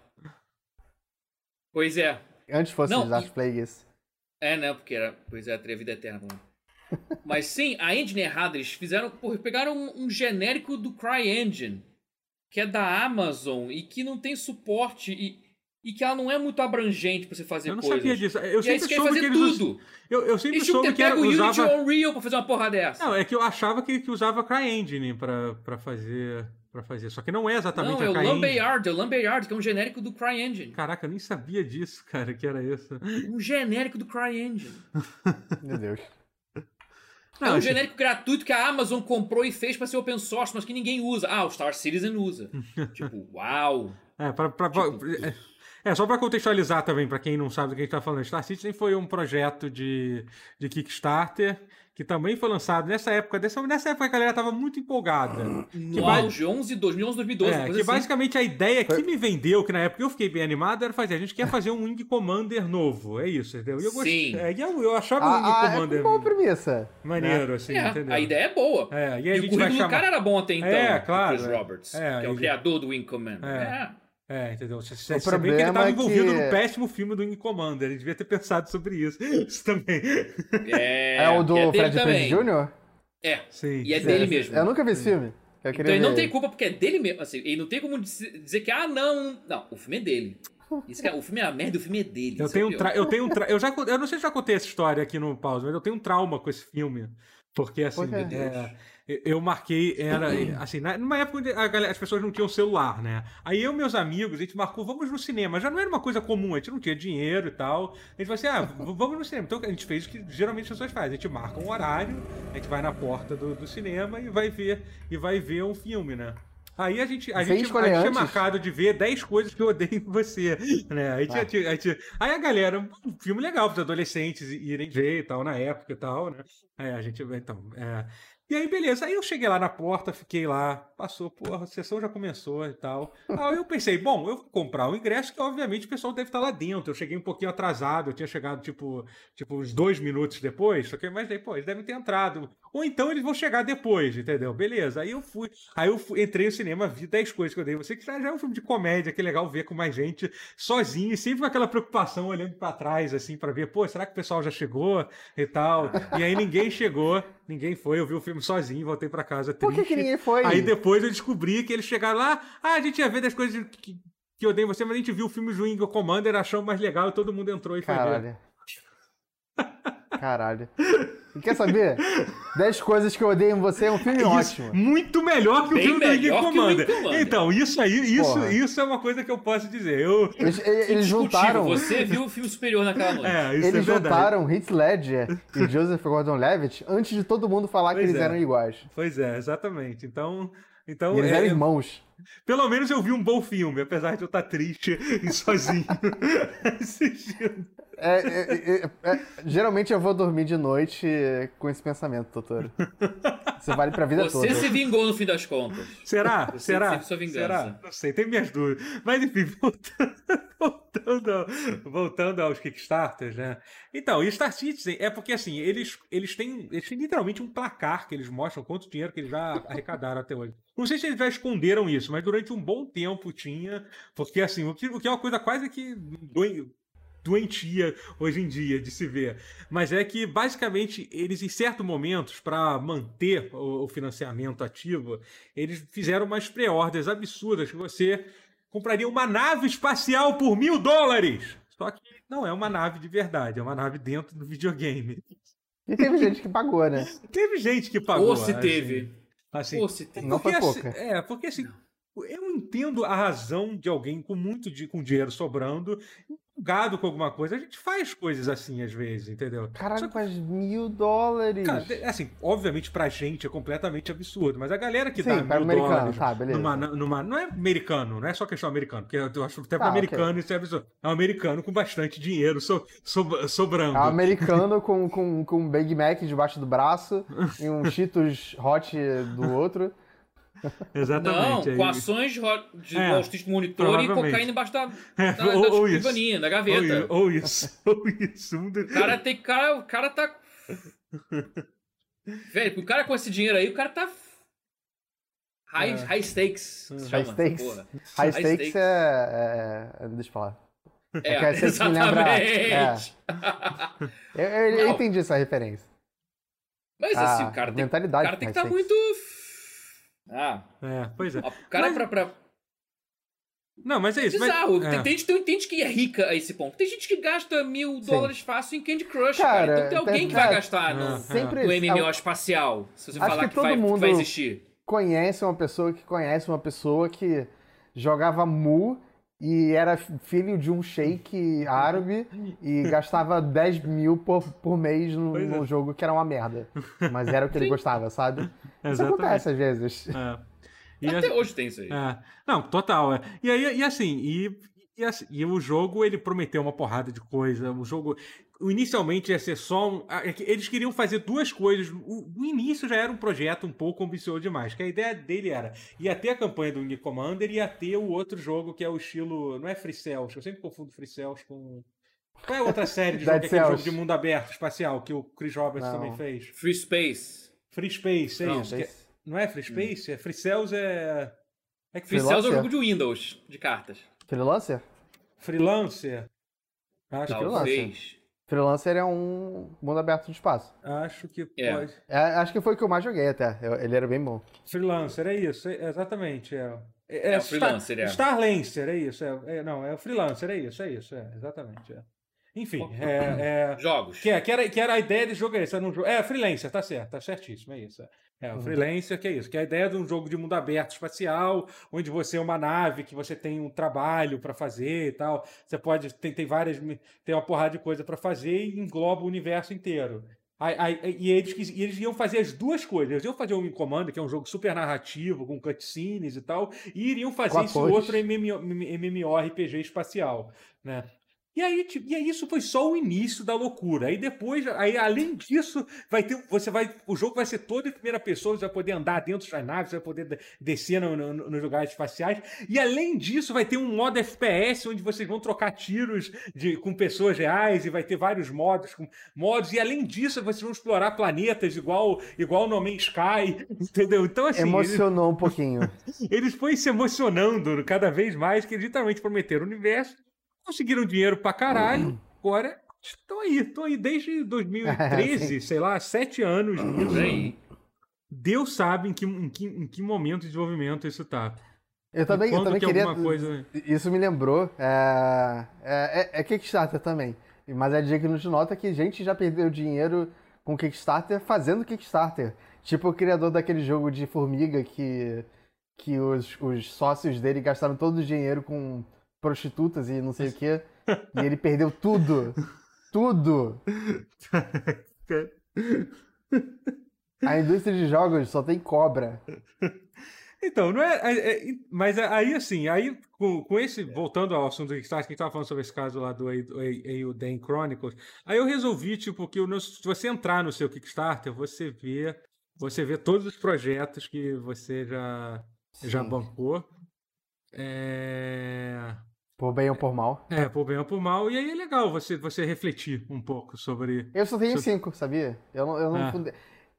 Pois é. Antes fosse Não, Darth e- Plagueis. É, né? Porque era. Pois é, a vida eterna. vamos lá. Mas sim, a engine errada, eles fizeram. Porra, pegaram um, um genérico do CryEngine, que é da Amazon e que não tem suporte e, e que ela não é muito abrangente pra você fazer Eu não coisas. sabia disso. Eu e sempre soube fazer que eles us- tudo. Eu, eu sempre Eles soube que era, o Unity usava. ou Unreal pra fazer uma porra dessa. Não, é que eu achava que, que usava CryEngine pra, pra fazer para fazer. Só que não é exatamente Não, é a o CryEngine. Lumberyard, é o Lumberyard, que é um genérico do CryEngine. Caraca, eu nem sabia disso, cara, que era isso. Um genérico do CryEngine. Meu Deus. É um Não, genérico gratuito que a Amazon comprou e fez pra ser open source, mas que ninguém usa. Ah, o Star Citizen usa. tipo, uau. É, pra, pra- Tipo, é, é, só para contextualizar também, para quem não sabe do que a gente tá falando, Star Citizen foi um projeto de, de Kickstarter que também foi lançado nessa época. Dessa, nessa época a galera tava muito empolgada. No auge, 11, 2011, 2012, É, que assim. basicamente a ideia que me vendeu, que na época eu fiquei bem animado, era fazer. A gente quer fazer um Wing Commander novo. É isso, entendeu? E eu gostei. Sim. É, e eu, eu achava o Wing Ah, ah, é Commander uma boa premissa. maneiro, assim, É, entendeu? a ideia é boa. É, e E, o currículo chamar. do cara era bom até então. É, claro, Chris é. Roberts, É, que é o ele- criador do Wing Commander. É. É. É, entendeu? Você, você, O você vê que ele estava é envolvido que- num péssimo filme do Wing Commander. Ele devia ter pensado sobre isso. Isso também. É, É, o do é Fred. Prinze Jr.? É. Sim. E é sim. dele mesmo. Eu nunca vi esse filme. Então ele não ver. tem culpa porque é dele mesmo. Assim, ele não tem como dizer que, ah, não. Não, o filme é dele. Isso que é, o filme é a merda, o filme é dele. Eu isso tenho, é um tra... eu tenho um tra... eu já eu não sei se já contei essa história aqui no pause, mas eu tenho um trauma com esse filme. Porque assim, é, eu marquei, era assim, numa época onde galera- as pessoas não tinham celular, né? Aí eu e meus amigos, a gente marcou, vamos no cinema. Já não era uma coisa comum, a gente não tinha dinheiro e tal. A gente falou assim, ah, vamos no cinema. Então a gente fez o que geralmente as pessoas fazem. A gente marca um horário, a gente vai na porta do, do cinema e vai ver e vai ver um filme, né? Aí a gente, a Sem gente, a gente tinha marcado de ver 10 coisas que eu odeio em você, né? Aí, Ah. tinha- aí, tinha- aí a galera, um filme legal para os adolescentes irem ver e tal, na época e tal, né? Aí a gente, então, é... E aí, beleza. Aí eu cheguei lá na porta, fiquei lá, passou, porra, a sessão já começou e tal. Aí eu pensei, bom, eu vou comprar o ingresso, que obviamente o pessoal deve estar lá dentro. Eu cheguei um pouquinho atrasado, eu tinha chegado, tipo, tipo uns dois minutos depois, só que pô, eles devem ter entrado. Ou então eles vão chegar depois, entendeu? Beleza. Aí eu fui, aí eu fui- entrei no cinema, vi 10 coisas que eu dei. Você que já é um filme de comédia, que é legal ver com mais gente, sozinho, e sempre com aquela preocupação olhando pra trás, assim, pra ver, pô, será que o pessoal já chegou e tal? E aí ninguém chegou, ninguém foi, eu vi o filme sozinho, voltei pra casa Por triste. que, que ninguém foi? Aí depois eu descobri que eles chegaram lá, ah, a gente ia ver das coisas que, que eu dei você, mas a gente viu o filme Wing Commander, achou mais legal e todo mundo entrou e foi ver. Caralho. E quer saber? 10 coisas que eu odeio em você é um filme Isso, ótimo. muito melhor que o Bem filme do o Commander. Então, isso aí, isso, Porra. isso é uma coisa que eu posso dizer. Eu, Eles, eles juntaram. Você viu o filme superior naquela noite. é, isso Eles é juntaram Heath Ledger e Joseph Gordon-Levitt antes de todo mundo falar Pois que eles é. eram iguais. Pois é, exatamente. Então, então E eles é, eram irmãos. Pelo menos eu vi um bom filme, apesar de eu estar triste e sozinho assistindo. É, é, é, é, geralmente eu vou dormir de noite com esse pensamento, doutor. Isso vale pra vida Você toda. se vingou no fim das contas. Será? Você Será? sua vingança. Será? Não sei, tem minhas dúvidas. Mas enfim, voltando, voltando, ao- voltando aos Kickstarters, né? Então, e Star Citizen é porque assim, eles, eles, têm, eles têm literalmente um placar que eles mostram quanto dinheiro que eles já arrecadaram até hoje. Não sei se eles já esconderam isso, mas durante um bom tempo tinha, porque assim, o que, o que é uma coisa quase que doen- doentia hoje em dia de se ver. Mas é que, basicamente, eles, em certos momentos, para manter o, o financiamento ativo, eles fizeram umas pré-ordens absurdas que você compraria uma nave espacial por mil dólares. Só que não é uma nave de verdade, é uma nave dentro do videogame. E teve gente que pagou, né? Teve gente que pagou. Ou se assim, teve. Assim, Ou se teve. Não foi assim, pouca. é, porque assim, eu entendo a razão de alguém com muito di- com dinheiro sobrando empolgado com alguma coisa, a gente faz coisas assim às vezes, entendeu? Caralho, Só faz mil dólares. cara, assim, obviamente pra gente é completamente absurdo, mas a galera que Sim, dá para mil dólares tá, numa, numa- Não é americano, não é só questão americano, porque eu acho que até Ah, ok. americano isso é absurdo. É um americano com bastante dinheiro so- so- sobrando. É um americano com, com, com um Big Mac debaixo do braço e um Cheetos Hot do outro. Não, Exatamente. com aí- ações de É, Wall Street Monitor e cocaína embaixo da, É, da, ou- da ou isso. escrivaninha, da Ou, gaveta. ou isso, ou isso. O cara tem cara, o cara tá. Velho, o cara com esse dinheiro aí, o cara tá. High, É. high stakes. High chama, stakes. porra. High High stakes stakes. é, é, é- Deixa eu falar. É, é que me lembra- exatamente. Eu, eu- eu Não. entendi essa referência. Mas assim, A o cara tem, o mentalidade cara tem que estar stakes. muito. Ah, É, pois é. o cara Mas- pra. pra... Não, mas é isso. mas- Bizarro. é. Tem, tem, gente- tem, tem gente que é rica a esse ponto. Tem gente que gasta mil Sim. dólares fácil em Candy Crush, Cara, cara. Então tem alguém tem- que vai é, gastar no, é. Sempre no MMO é, espacial. Se você Acho falar que que, todo vai, que mundo- vai existir. conhece uma pessoa que conhece uma pessoa que jogava Mu e era filho de um sheik árabe e gastava 10 mil por, por mês Pois é. num jogo que era uma merda. Mas era o que ele gostava, sabe? Isso Exatamente. acontece às vezes. É. E Até assim- hoje tem isso aí. É. Não, total. É. E aí, e assim, e, e assim, e o jogo ele prometeu uma porrada de coisa. O jogo. O- Inicialmente ia ser só um. ah, é Eles queriam fazer duas coisas. O, o início já era um projeto um pouco ambicioso demais. Que a ideia dele era. Ia ter a campanha do Wing Commander e ia ter o outro jogo que é o estilo. Não é Free Cells, eu sempre confundo Free Cells com. Qual é a outra série de jogo? Que é jogo de mundo aberto, espacial, que o Chris Roberts Não. também fez? Free Space. Free Space, é Não, isso. que é- Não é Free Space? É Free Cells é. É que Free Freelancer? Cells é um jogo de Windows, de cartas. Freelancer? Freelancer. Acho, que, Talvez. Freelancer é um mundo aberto de espaço. acho que É. pode. É, acho que foi o que eu mais joguei até. Eu- ele era bem bom. Freelancer, é isso, é- exatamente. É, é, É o Star- Freelancer, é. Starlancer, é isso. É, é- não, é o Freelancer, é isso, é isso, é, exatamente. é. Enfim, é, é, Jogos. que, é- que era, que era a ideia desse jogo, é esse, era um jogo, é, Freelancer, tá certo, tá certíssimo, é isso. É, é o Uhum. Freelancer, que é isso, que é a ideia de um jogo de mundo aberto espacial, onde você é uma nave, que você tem um trabalho pra fazer e tal. Você pode, tem, tem várias, tem uma porrada de coisa pra fazer e engloba o universo inteiro. Aí- aí- e, eles, e eles iam fazer as duas coisas. Eles iam fazer o Wing Commander, que é um jogo super narrativo, com cutscenes e tal, e iriam fazer esse outro MMO, MMORPG espacial, né? E aí, tipo, e aí isso foi só o início da loucura. Aí depois, aí além disso, vai ter, você vai, o jogo vai ser todo em primeira pessoa, você vai poder andar dentro das naves, você vai poder de- descer no- no- nos lugares espaciais. E além disso, vai ter um modo FPS onde vocês vão trocar tiros de, com pessoas reais e vai ter vários modos com modos. E além disso, vocês vão explorar planetas igual igual No Man's Sky, entendeu? Então assim, eles- Emocionou um pouquinho. eles foram se emocionando cada vez mais, que eles literalmente prometeram o universo, conseguiram dinheiro pra caralho, agora estão aí, estão aí desde 2013, sei lá, sete anos. Aí. Deus sabe em que, em, que, em que momento de desenvolvimento isso tá. Eu também, eu quando também que queria. alguma coisa- Isso me lembrou. É, é, é- é Kickstarter também. Mas é digno de nota que gente já perdeu dinheiro com Kickstarter fazendo Kickstarter. Tipo o criador daquele jogo de formiga que, que os, os sócios dele gastaram todo o dinheiro com prostitutas e não sei o quê. E ele perdeu tudo. Tudo. A indústria de jogos só tem cobra. Então, não é. é- é- mas aí, assim, aí, com, com esse. Voltando ao assunto do Kickstarter, que a gente tava falando sobre esse caso lá do AU Chronicles, aí eu resolvi, tipo, que o se você entrar no seu Kickstarter, você vê. Você vê todos os projetos que você já, já bancou. É. Por bem ou por mal. É, por bem ou por mal. E aí é legal você, você refletir um pouco sobre. Eu só tenho Sobre- cinco, sabia? Eu não, eu não Ah. fundei.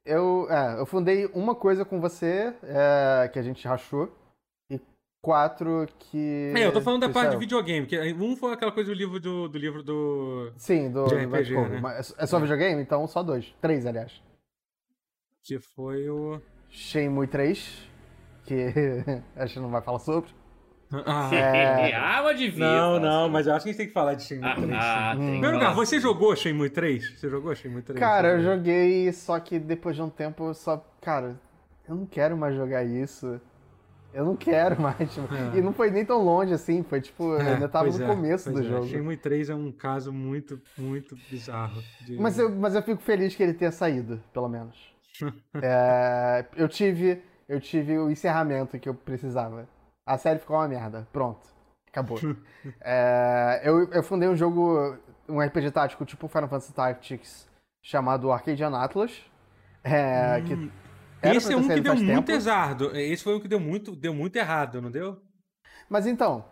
Eu, é, eu fundei uma coisa com você, é, que a gente rachou, e quatro que. É, eu tô falando da parte de videogame, que um foi aquela coisa do livro do, do livro do. Sim, do, RPG, né? É só videogame? Então só dois. Três, aliás. Que foi o. Shenmue 3, que a gente não vai falar sobre. Ah, É. ah, mas devia. Não, não, assim. mas eu acho que a gente tem que falar de Shenmue Ah, 3. ah, Hum. tem. Primeiro lugar, você jogou Shenmue 3? Você jogou Shenmue 3? Cara, eu joguei, só que depois de um tempo eu só. Cara, eu não quero mais jogar isso. Eu não quero mais. Tipo, É. E não foi nem tão longe assim, foi tipo, eu É, ainda tava no é, começo do é. jogo. Shenmue 3 é um caso muito, muito bizarro. de- Mas eu, mas eu fico feliz que ele tenha saído, pelo menos. É, eu tive eu tive o encerramento que eu precisava. A série ficou uma merda. Pronto. Acabou. É, eu, eu fundei um jogo, um RPG tático tipo Final Fantasy Tactics, chamado Arcadian Atlas. É, que era Esse é um que deu muito tempo. exardo. Esse foi um que deu muito, deu muito errado, não deu? Mas então,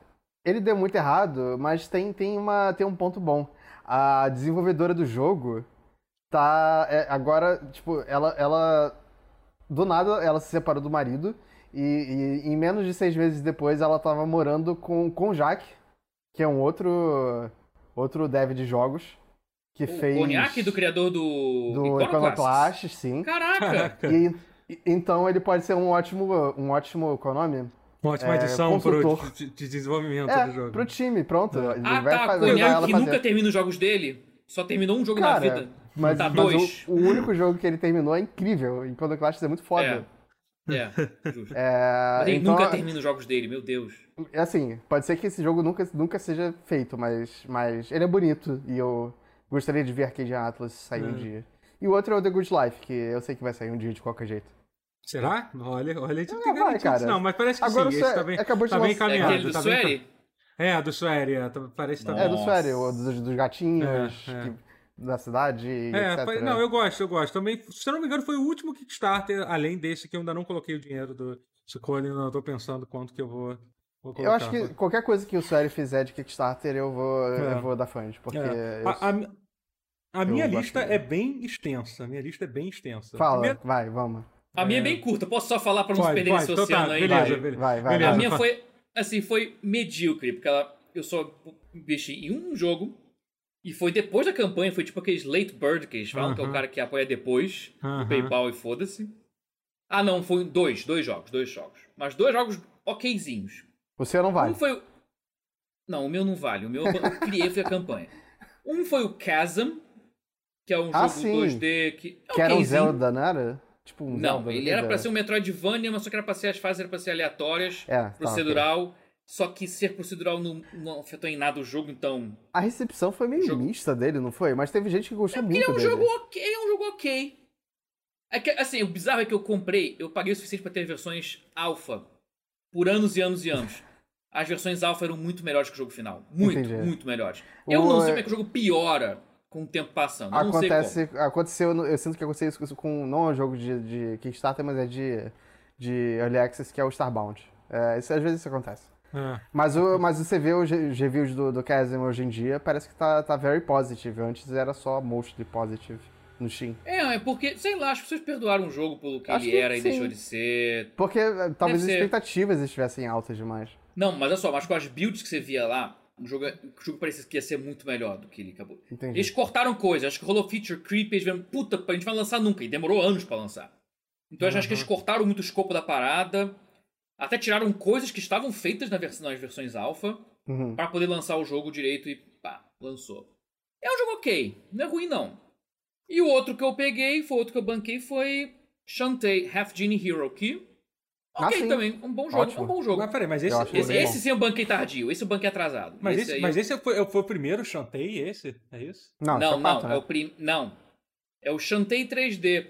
ele deu muito errado, mas tem, tem, uma, tem um ponto bom. A desenvolvedora do jogo tá. é, agora, tipo, ela, ela. Do nada ela se separou do marido. E, e em menos de seis meses depois ela tava morando com, com o Jack, que é um outro. outro dev de jogos. Que O fez. Cognac do criador do, do. Iconoclast, sim. Caraca! E, e- então ele pode ser um ótimo. Um ótimo. Qual é o nome? Uma ótima É, adição pro, de, de desenvolvimento É, do jogo. pro time, pronto. Ele Ah, vai tá. fazer, Cognac ela que fazer. nunca termina os jogos dele. Só terminou um jogo na Cara, vida. Mas, tá, mas dois. o, o único jogo que ele terminou é incrível. Iconoclastes é muito foda. É, justo. É, Mas ele então, nunca termina os jogos dele, meu Deus. é assim, pode ser que esse jogo nunca, nunca seja feito, mas, mas ele é bonito e eu gostaria de ver Arcadian Atlas sair um É. dia. E o outro é o The Good Life, que eu sei que vai sair um dia de qualquer jeito. Será? Olha, olha, a gente não tem vai, cara. não, mas parece que Agora sim. o Esse tá bem, acabou de tá bem É encaminhado. aquele do tá bem enca- Swery? É, do Sueri, é, tá- parece que tá. É do Swery, o dos, dos gatinhos É, é. que- da cidade, e É, etc. foi- não, eu gosto, eu gosto. Também, se eu não me engano, foi o último Kickstarter, além desse, que eu ainda não coloquei o dinheiro do Sucone, não tô pensando quanto que eu vou, vou colocar. Eu acho que qualquer coisa que o Swery fizer de Kickstarter, eu vou, É. eu vou dar fãs, porque... É. eu- A, a- a minha lista dele. é bem extensa. A minha lista é bem extensa. Fala, Primeiro- vai, vamos. A minha é bem curta, posso só falar pra não se perder nesse então tá, oceano aí? beleza, Vai, beleza. vai, vai, beleza. A minha foi, assim, foi medíocre, porque ela, eu só investi em um jogo, e foi depois da campanha, foi tipo aqueles late bird que eles falam, que é o cara que apoia depois, Aham. do PayPal e foda-se. Ah, não, foi dois, dois jogos, dois jogos. Mas dois jogos okzinhos. O seu não vai. Um foi o... Não, o meu não vale, o meu eu criei foi a campanha. Um foi o Chasm, que é um Ah, jogo sim. 2D que... é Que era um. Zelda, não era? Tipo um Não, Zelda. ele era pra ser um Metroidvania, mas só que era pra ser as fases eram pra ser aleatórias, É, tá, procedural. Só que ser procedural não, não afetou em nada o jogo, então. A recepção foi meio Jogo- mista dele, não foi? Mas teve gente que gostou Ele muito é um dele. jogo ok, é um jogo ok. É que, assim, o bizarro é que eu comprei, eu paguei o suficiente pra ter versões alpha por anos e anos e anos. As versões alpha eram muito melhores que o jogo final. Muito, Entendi. muito melhores. Eu O- não sei como é que o jogo piora com o tempo passando. Eu não sei como. Acontece, aconteceu, eu sinto que aconteceu isso com, não é um jogo de, de Kickstarter, mas é de, de Early Access, que é o Starbound. É, isso, às vezes isso acontece. É. Mas, o, mas você vê os, reviews do, do Chasm hoje em dia, parece que tá, tá very positive. Antes era só mostly positive no Steam. É, é porque, sei lá, as pessoas perdoaram o jogo pelo que Acho ele que era e sim. deixou de ser. Porque eh, talvez as ser. expectativas estivessem altas demais. Não, mas olha só, mas com as builds que você via lá, o jogo, o jogo parecia que ia ser muito melhor do que ele acabou. Entendi. Eles cortaram coisas, acho que rolou feature creep, eles viram, puta, a gente vai lançar nunca, e demorou anos pra lançar. Então eu acho que eles cortaram muito o escopo da parada, até tiraram coisas que estavam feitas na vers nas versões alpha, Uhum. pra poder lançar o jogo direito e pá, lançou. É um jogo ok, não é ruim não. E o outro que eu peguei, foi outro que eu banquei, foi Shantae Half Genie Hero, que Ah, ok sim. também, um bom jogo, Ótimo. um bom jogo. Mas peraí, mas esse. Esse, esse bom. sim eu banquei tardio, esse eu banquei atrasado. Mas esse esse, mas esse foi, foi o primeiro Chantei, esse? É isso? Não, Não, só não, quatro, é né? o prim... não. É o Shantae 3D,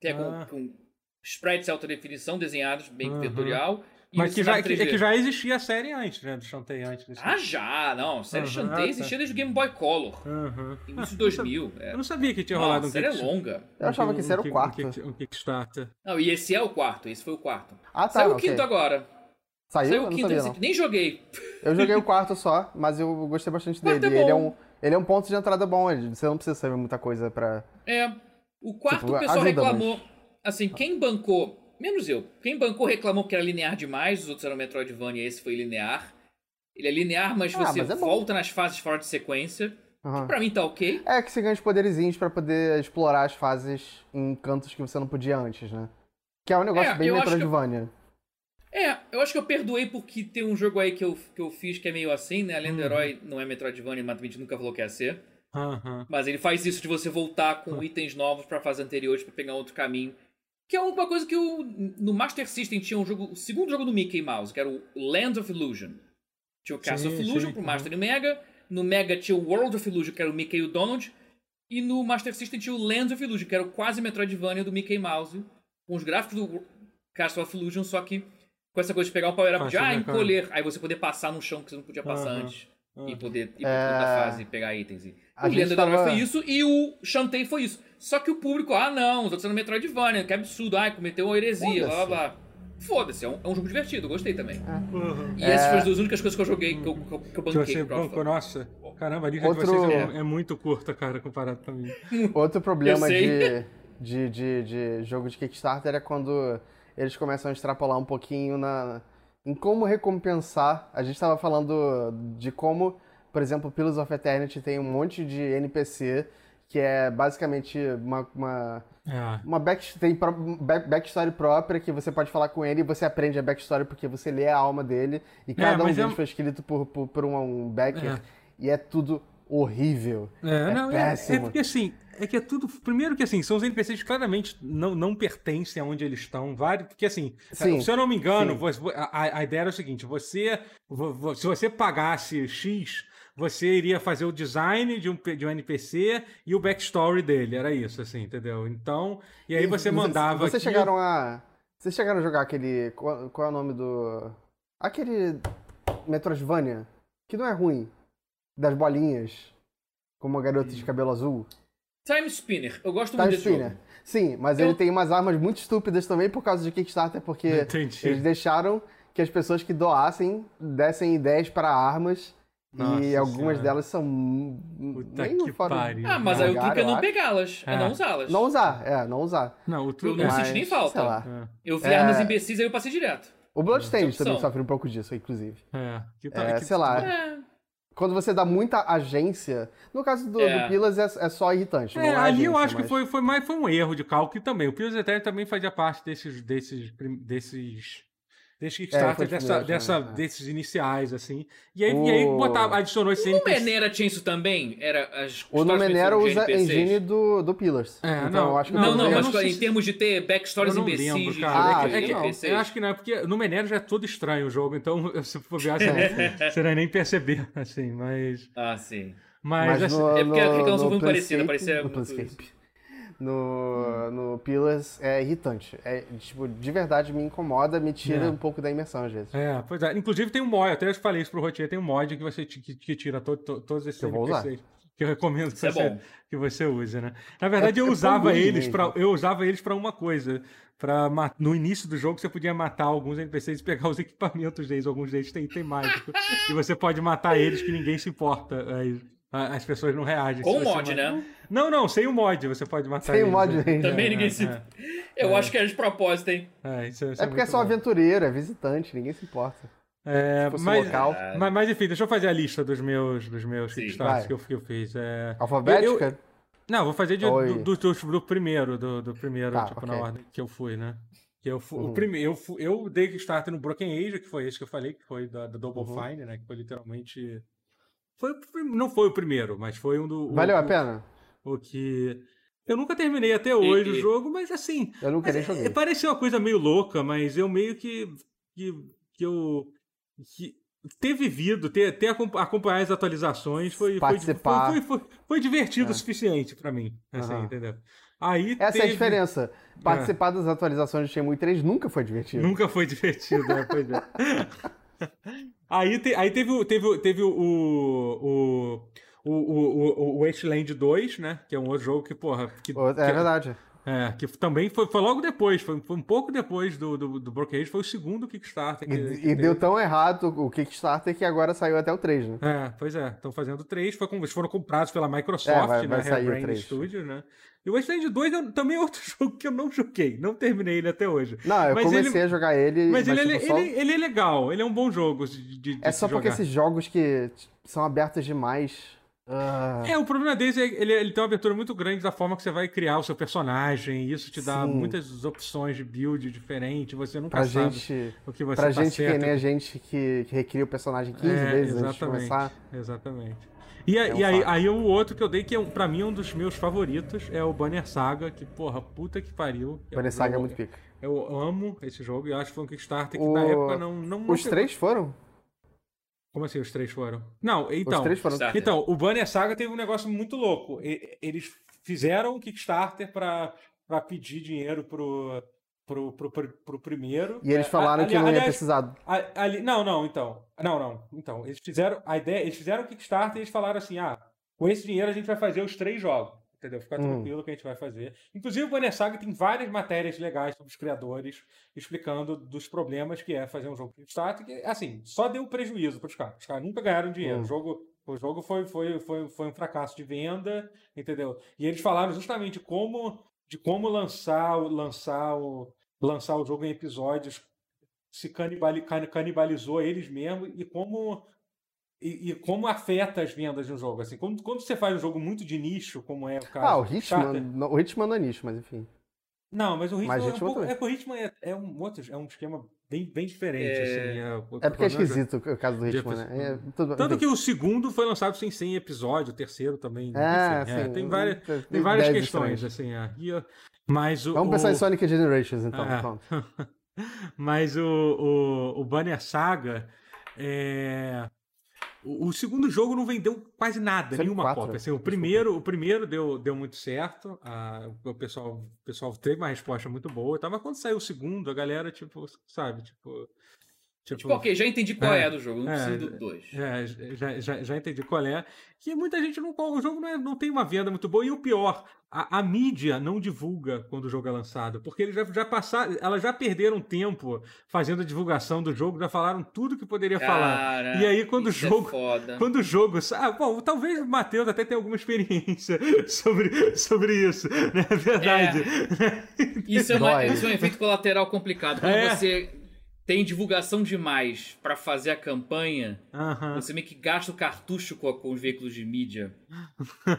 que é Ah. com, com sprites alta definição desenhados, bem Uhum. vetorial. Mas que já, cenário que, 3D. que já existia a série antes, né? Do Chantei antes. desse. Ah, já! Não, a série Uhum, Shantae ah, existia tá. desde o Game Boy Color, Uhum. início de Ah, eu não sabia- 2000. É. Eu não sabia que tinha Não, rolado a um série é Kick- longa. Eu achava que esse era o quarto. Um Kickstarter. Não, e esse é o quarto, esse foi o quarto. Ah, tá. Saiu o quinto agora. Saiu? Saiu o não quinto, sabia, não. nem joguei. Eu joguei o quarto só, mas eu gostei bastante dele. é ele, é um, ele é um ponto de entrada bom, você não precisa saber muita coisa pra. É. O quarto Tipo, o pessoal ajuda, reclamou. Assim, quem bancou. Menos eu. Quem bancou reclamou que era linear demais, os outros eram Metroidvania, esse foi linear. Ele é linear, mas Ah, você mas é volta nas fases fora de sequência. Aham. Pra mim tá ok. É que você ganha os poderizinhos pra poder explorar as fases em cantos que você não podia antes, né? Que é um negócio É, bem eu acho que- Metroidvania. É, eu acho que eu perdoei porque tem um jogo aí que eu, que eu fiz que é meio assim, né? Além do Uhum. herói, não é Metroidvania, mas a gente nunca falou que ia ser. Aham. Mas ele faz isso de você voltar com itens novos pra fase anteriores pra pegar outro caminho. Que é uma coisa que o, no Master System tinha um jogo, o segundo jogo do Mickey Mouse, que era o Land of Illusion. Tinha o Castle Sim, of Illusion sim, pro Master e Mega. No Mega tinha o World of Illusion, que era o Mickey e o Donald. E no Master System tinha o Land of Illusion, que era o quase Metroidvania do Mickey Mouse. Com os gráficos do Castle of Illusion, só que com essa coisa de pegar um power-up de ah, né, cara? encolher. Aí você poder passar no chão que você não podia passar antes. E poder ir É. pra toda fase e pegar itens. E... A o gente Land of Illusion foi isso e o Shantae foi isso. Só que o público, ah não, os outros sendo Metroidvania, que absurdo, ai, cometeu uma heresia, blá blá blá. Foda-se, é um, é um jogo divertido, gostei também. Uhum. E essas foram as duas únicas coisas que eu joguei, que eu, que eu, que eu Que banquei. você bancou, crowdfunding. nossa. Caramba, a lista Outro- de vocês é, é muito curta, cara, comparado com a minha. Outro problema de, de, de, de jogo de Kickstarter é quando eles começam a extrapolar um pouquinho na, em como recompensar. A gente estava falando de como, por exemplo, Pillars of Eternity tem um monte de NPC que é basicamente uma, uma, É. uma back, tem back- backstory própria que você pode falar com ele e você aprende a backstory porque você lê a alma dele e cada um mas é deles um- foi escrito por, por, por um, um backer É. e é tudo horrível. É, não, é, é péssimo. porque assim, é que é tudo. Primeiro que assim, são os NPCs que claramente não, não pertencem aonde eles estão. Vários, porque assim, Sim, se eu não me engano, você- a, a ideia era o seguinte: você. vo- vo- Se você pagasse X, você iria fazer o design de um, de um NPC e o backstory dele. Era isso, assim, entendeu? Então. E aí você mandava. Vocês chegaram a. Vocês chegaram a jogar aquele. Qual, qual é o nome do. Aquele. Metroidvania. Que não é ruim. Das bolinhas. Como a garota de cabelo azul. Time Spinner, eu gosto Time muito desse Spinner. jogo. Sim, mas Eu- ele tem umas armas muito estúpidas também por causa de Kickstarter, porque Entendi. eles deixaram que as pessoas que doassem dessem ideias para armas. Nossa e algumas Senhora. delas são Puta meio que fora pariu. Ah, mas aí o truque é eu não acho. pegá-las, é É. não usá-las. Não usar, é, não usar. Não, o Eu truque. não Mas, senti nem falta. sei lá. É, Eu vi É. armas imbecis aí eu passei direto. O Bloodstained Opção. também sofre um pouco disso, inclusive. é, que tá- É, que- sei lá. É. Quando você dá muita agência. No caso do, É. do Pilas é, é só irritante. É, não ali eu agência, acho que mas- foi, foi, mais, foi um erro de cálculo também. O Pillars Eternity também fazia parte desses. desses, desses Desses Kickstarter, foi os dessa, dessa? É. desses iniciais, assim. E aí, e aí O- botava, adicionou esse O NPC. Menera tinha isso também? Era as O Numenera usa a engine do, do Pillars. É, então não, eu acho que Não, não, eu mas não em se- termos de ter backstories Eu não imbecis lembro, cara. Ah, acho que não. NPCs. Eu acho que não, é porque no Menera já é todo estranho o jogo, então se for ver, você, não- você não ia nem perceber, assim, mas. Ah, sim. Mas, Mas assim, no, é porque a reclamação foi parecida, Planescape- parecia no muito Planescape. No, no Pillars é irritante. É, tipo, de verdade me incomoda, me tira É. um pouco da imersão às vezes. É, pois é. Inclusive tem um mod, até eu falei isso pro Rotier, tem um mod que você que, que tira to- to- todos esses Que eu vou usar. NPCs. Que eu recomendo que é você, que você use, né? Na verdade, É- eu é usava tão ruim eles para eu usava eles para uma coisa. Pra, no início do jogo, você podia matar alguns NPCs e pegar os equipamentos deles. Alguns deles têm item mágico. e você pode matar eles que ninguém se importa. Aí, as pessoas não reagem. Com o mod, ma- né? Não, não, sem o mod você pode matar Sem o mod né? mesmo. Também É, ninguém é, se. é. Eu acho que era de propósito, hein? É, isso, isso É porque é só bom. aventureiro, é visitante, ninguém se importa. É, mas, local. mas, mas, enfim, deixa eu fazer a lista dos meus, dos meus Sim. Kickstarters que eu, que eu fiz. É... Alfabética? Eu- Não, vou fazer de, do, do, do- do primeiro, do, do primeiro, Tá, tipo, ok. na ordem que eu fui, né? Que eu, fui, o Uhum. primeiro, eu, fui- eu dei Kickstarter no Broken Age, que foi esse que eu falei, que foi da, da Double Uhum. Fine, né? Que foi literalmente. Foi, não foi o primeiro, mas foi um do. o- Valeu a o- pena? O que. Eu nunca terminei até hoje e- o jogo, mas assim. Eu nunca Mas nem é- joguei. é, parecia uma coisa meio louca, mas eu meio que. que, que eu. Que ter vivido, ter, ter acompa- acompanhado as atualizações foi. foi- Participar. Foi, foi, foi, foi divertido É. o suficiente pra mim. Assim, Aham. entendeu? Aí Essa é a teve- diferença. Participar das atualizações do Shenmue 3 nunca foi divertido. Nunca foi divertido, né? Pois é. Aí, te- aí teve, o- teve, o- teve o, o, o, o, o, o Wasteland 2, né? Que é um outro jogo que, porra. Que, É que- verdade. É, que também foi, foi logo depois, foi, foi um pouco depois do, do, do Broken foi o segundo Kickstarter. E, Que, e que teve. deu tão errado o Kickstarter que agora saiu até o 3, né? É, pois é, estão fazendo três, foi com, eles foram comprados pela Microsoft, É, vai- né? vai o Hairbrain três. Studios, né? E o Wasteland 2 é também é outro jogo que eu não joguei, não terminei ele até hoje. Não, eu Mas comecei ele- a jogar ele, Mas, ele, tipo, ele, só- ele, ele é legal, ele é um bom jogo de, de, É só porque jogar. esses jogos que são abertos demais Ah, É, o problema deles é ele, ele tem uma abertura muito grande da forma que você vai criar o seu personagem. E isso te dá Sim. muitas opções de build diferente. Você nunca pra sabe gente, o que você pra tá gente que certo. nem a gente que, que recria o personagem 15 É, vezes antes de exatamente. começar. Exatamente. E, a- É um e aí, aí o outro que eu dei, que é, pra mim é um dos meus favoritos, é o Banner Saga, que, porra, puta que pariu. Banner Eu- Saga é eu- muito pica. Eu amo esse jogo e acho que foi um Kickstarter que O- na época não. não Os três foram? Como assim os três foram? Não, então. Os três foram. Kickstarter. Então, o Banner Saga teve um negócio muito louco. E- Eles fizeram um Kickstarter pra, pra pedir dinheiro pro, pro, pro, pro, pro primeiro. E eles É, falaram ali- que não ia aliás, precisar. a- Ali, não, não, então. Não, não. Então, eles fizeram a ideia, eles fizeram o Kickstarter e eles falaram assim: "Ah, com esse dinheiro a gente vai fazer os três jogos". Entendeu? Fica Hum. tranquilo que a gente vai fazer. Inclusive, o Banner Saga tem várias matérias legais sobre os criadores, explicando dos problemas que é fazer um jogo Kickstarter, que, assim, só deu prejuízo para os caras. Os caras nunca ganharam dinheiro. Hum. O jogo, o jogo foi, foi, foi, foi um fracasso de venda, entendeu? E eles falaram justamente como, de como lançar, o- lançar, o, lançar o jogo em episódios se canibali- can- canibalizou eles mesmos e como e, e como afeta as vendas no jogo. Assim, quando, quando você faz um jogo muito de nicho, como é o caso Ah, o Hitman. O Hitman não é nicho, mas enfim. Não, mas o Hitman, Mas é, um pouco, é o Hitman é, é um outro, é um esquema bem, bem diferente. É- assim, é, É porque é problema esquisito o caso do de Hitman, né? É, tudo- Tanto enfim. que o segundo foi lançado sem 100 episódios, o terceiro também. É, enfim, é, sim. tem várias, tem- tem várias questões, estranhas. assim. É. E, mas o, Vamos pensar o- em Sonic Generations, então. Ah. Mas o, o, o Banner Saga. É... O, o segundo jogo não vendeu quase nada, nenhuma 4, cópia. Assim, o, primeiro, o primeiro deu, deu muito certo. a- o, pessoal, o pessoal teve uma resposta muito boa. tal, Mas quando saiu o segundo, a galera, tipo, sabe, tipo. Tipo, Tipo, ok, já entendi qual é, É, do jogo, não é, preciso do dois. é, já, já, já entendi qual é. Que muita gente não. O jogo não, é- não tem uma venda muito boa. E o pior, a, a mídia não divulga quando o jogo é lançado. Porque eles já, já passaram. Elas já perderam tempo fazendo a divulgação do jogo, já falaram tudo que poderia falar. Cara, E aí, quando o isso é jogo- foda. Quando o jogo. Ah, bom, talvez o Matheus até tenha alguma experiência sobre, sobre isso. Né? É verdade. Isso é, uma- Dói. isso é um efeito colateral complicado. Quando É. você tem divulgação demais pra fazer a campanha, Aham. você meio que gasta o cartucho com, com os veículos de mídia.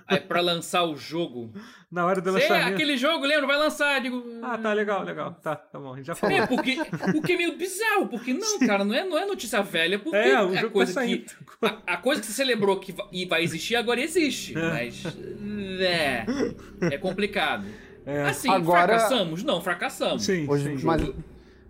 Aí pra lançar o jogo. Na hora do lançamento. aquele jogo, lembra? Vai lançar. Digo, Ah, tá legal, legal. Tá, tá bom. A gente já falou. É, porque o que é meio bizarro, porque não, cara, não é, não é notícia velha, porque É, o é jogo tá coisa saindo. que. A, a coisa que você celebrou que va- e vai existir agora existe. Mas. É. É complicado. É. Assim, Agora- fracassamos? Não, fracassamos. Sim, Os- sim. mas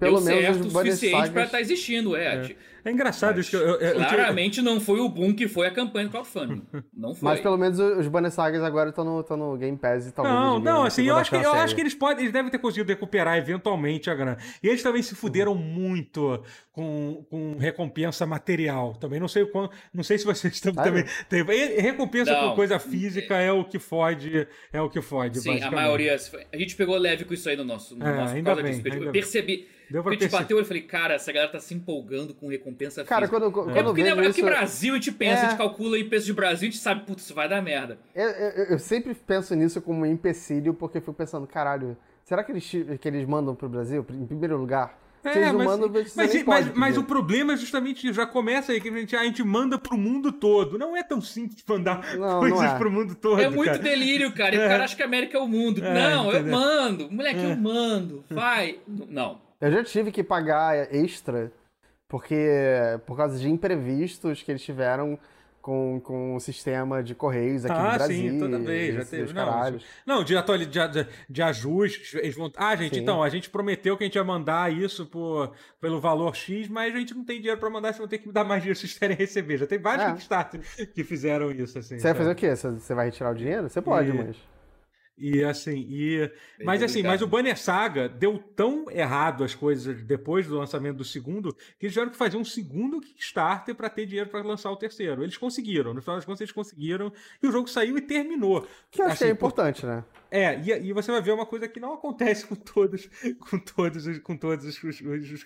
Deu pelo certo menos o os Banner suficiente pra Sagas... estar existindo, é. tipo, É engraçado isso que eu, eu, eu, eu Claramente não foi o boom que foi a campanha do crowdfunding. Não foi. Mas pelo menos os Banner Sagas agora estão no, tão no Game Pass e talvez Não, não, assim, eu acho, que, eu acho que eles podem, eles devem ter conseguido recuperar eventualmente a grana. E eles também se fuderam muito com, com recompensa material. Também não sei o quão, não sei se vocês estão também. Tem, recompensa Não. com coisa física é o que fode, é o que fode. Sim, a maioria. A gente pegou leve com isso aí no nosso, no É, nosso por ainda causa bem, disso. Eu ainda bem. Deu pra gente perceber. bateu, eu falei, cara, essa galera tá se empolgando com recompensa Cara, física. quando, quando É eu porque, vejo né, isso... aqui Brasil a gente pensa, É. a gente calcula em peso de Brasil, a gente sabe, putz, isso vai dar merda. Eu, eu- eu sempre penso nisso como um empecilho, porque eu fico pensando, caralho, será que eles, que eles mandam pro Brasil, em primeiro lugar? É, eles não mas, mandam, mas, mas, pode mas pedir. o problema é justamente isso, já começa aí, que a gente, a gente manda pro mundo todo. Não é tão simples mandar Não, coisas não é. pro mundo todo. É muito cara. delírio, cara. E o cara acha que a América é o mundo. É, não, eu entendeu? mando. Moleque, eu mando. Vai. Não. Eu já tive que pagar extra, porque por causa de imprevistos que eles tiveram com, com o sistema de correios aqui no Ah, Brasil. sim, toda vez, já teve. Não, caralhos. não, de, atuali- de, de, de ajustes. Eles vão... Ah, gente, Sim. então, a gente prometeu que a gente ia mandar isso por, pelo valor X, mas a gente não tem dinheiro pra mandar, vocês vão ter que me dar mais dinheiro se vocês querem receber. Já tem vários É. Que fizeram isso, assim. Você vai fazer o quê? Você- Você vai retirar o dinheiro? Você pode, E- mas. E assim, e... Bem mas assim, mas o Banner Saga deu tão errado as coisas depois do lançamento do segundo que eles tiveram que fazer um segundo Kickstarter pra ter dinheiro pra lançar o terceiro. Eles conseguiram, no final das contas eles conseguiram e o jogo saiu e terminou. Que eu é Assim, por- importante, né? É, e, e você vai ver uma coisa que não acontece com todos, com todos, os- com todos os, os, os,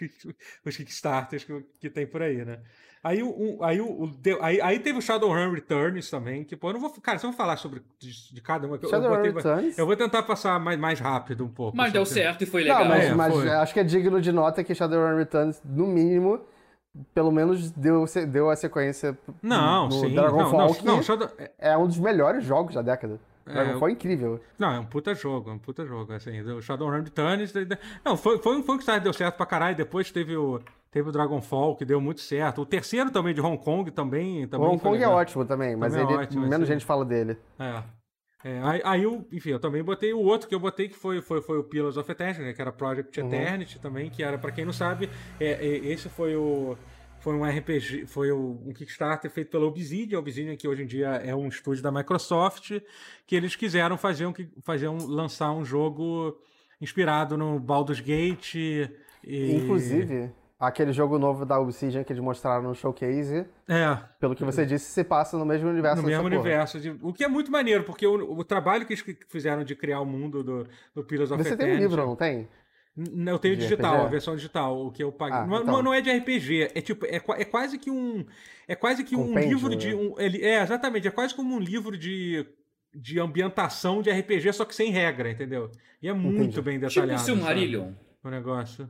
os- Kickstarters que, que tem por aí, né? Aí, o- aí, o, aí, aí teve o Shadowrun Returns também, que, pô, eu não vou. Cara, se eu vou falar sobre de, de cada uma. que eu- eu, Shadowrun botei- Returns? eu vou tentar passar mais, mais rápido um pouco. Mas deu certo e foi legal. Não, mas, É, mas foi. acho que é digno de nota que Shadowrun Returns, no mínimo, pelo menos deu, deu a sequência não, no sim. Dragonfall, não, não, Shadow... é um dos melhores jogos da década. É, Dragonfall é incrível. Não, é um puta jogo, é um puta jogo, assim. O Shadowrun Returns... Não, foi, foi, foi um que deu certo pra caralho. Depois teve o, teve o Dragonfall, que deu muito certo. O terceiro também, de Hong Kong, também... também Hong Kong é ótimo também, mas também é ele, é ótimo, menos assim. gente fala dele. É. É, aí, aí, eu, enfim, eu também botei o outro que eu botei, que foi, foi, foi o Pillars of Eternity, né, que era Project uhum. Eternity também, que era, para quem não sabe, é, é, esse foi o foi um RPG, foi um Kickstarter feito pela Obsidian, Obsidian que hoje em dia é um estúdio da Microsoft, que eles quiseram fazer um, fazer um lançar um jogo inspirado no Baldur's Gate. E... Inclusive, aquele jogo novo da Obsidian que eles mostraram no showcase. É. Pelo que você disse, se passa no mesmo universo. No mesmo universo. De, o que é muito maneiro, porque o, o, trabalho que eles fizeram de criar o mundo do, do Pillars of Você tem um livro, não tem? Eu tenho de digital, RPG? a versão digital, o que eu paguei. Ah, não, então. não, é de RPG, é tipo, é, é quase que um. É quase que um livro né? de. Um, ele, é, exatamente, é quase como um livro de, de ambientação de RPG, só que sem regra, entendeu? E é muito Entendi. bem tipo detalhado. Tipo Silmarillion. O negócio.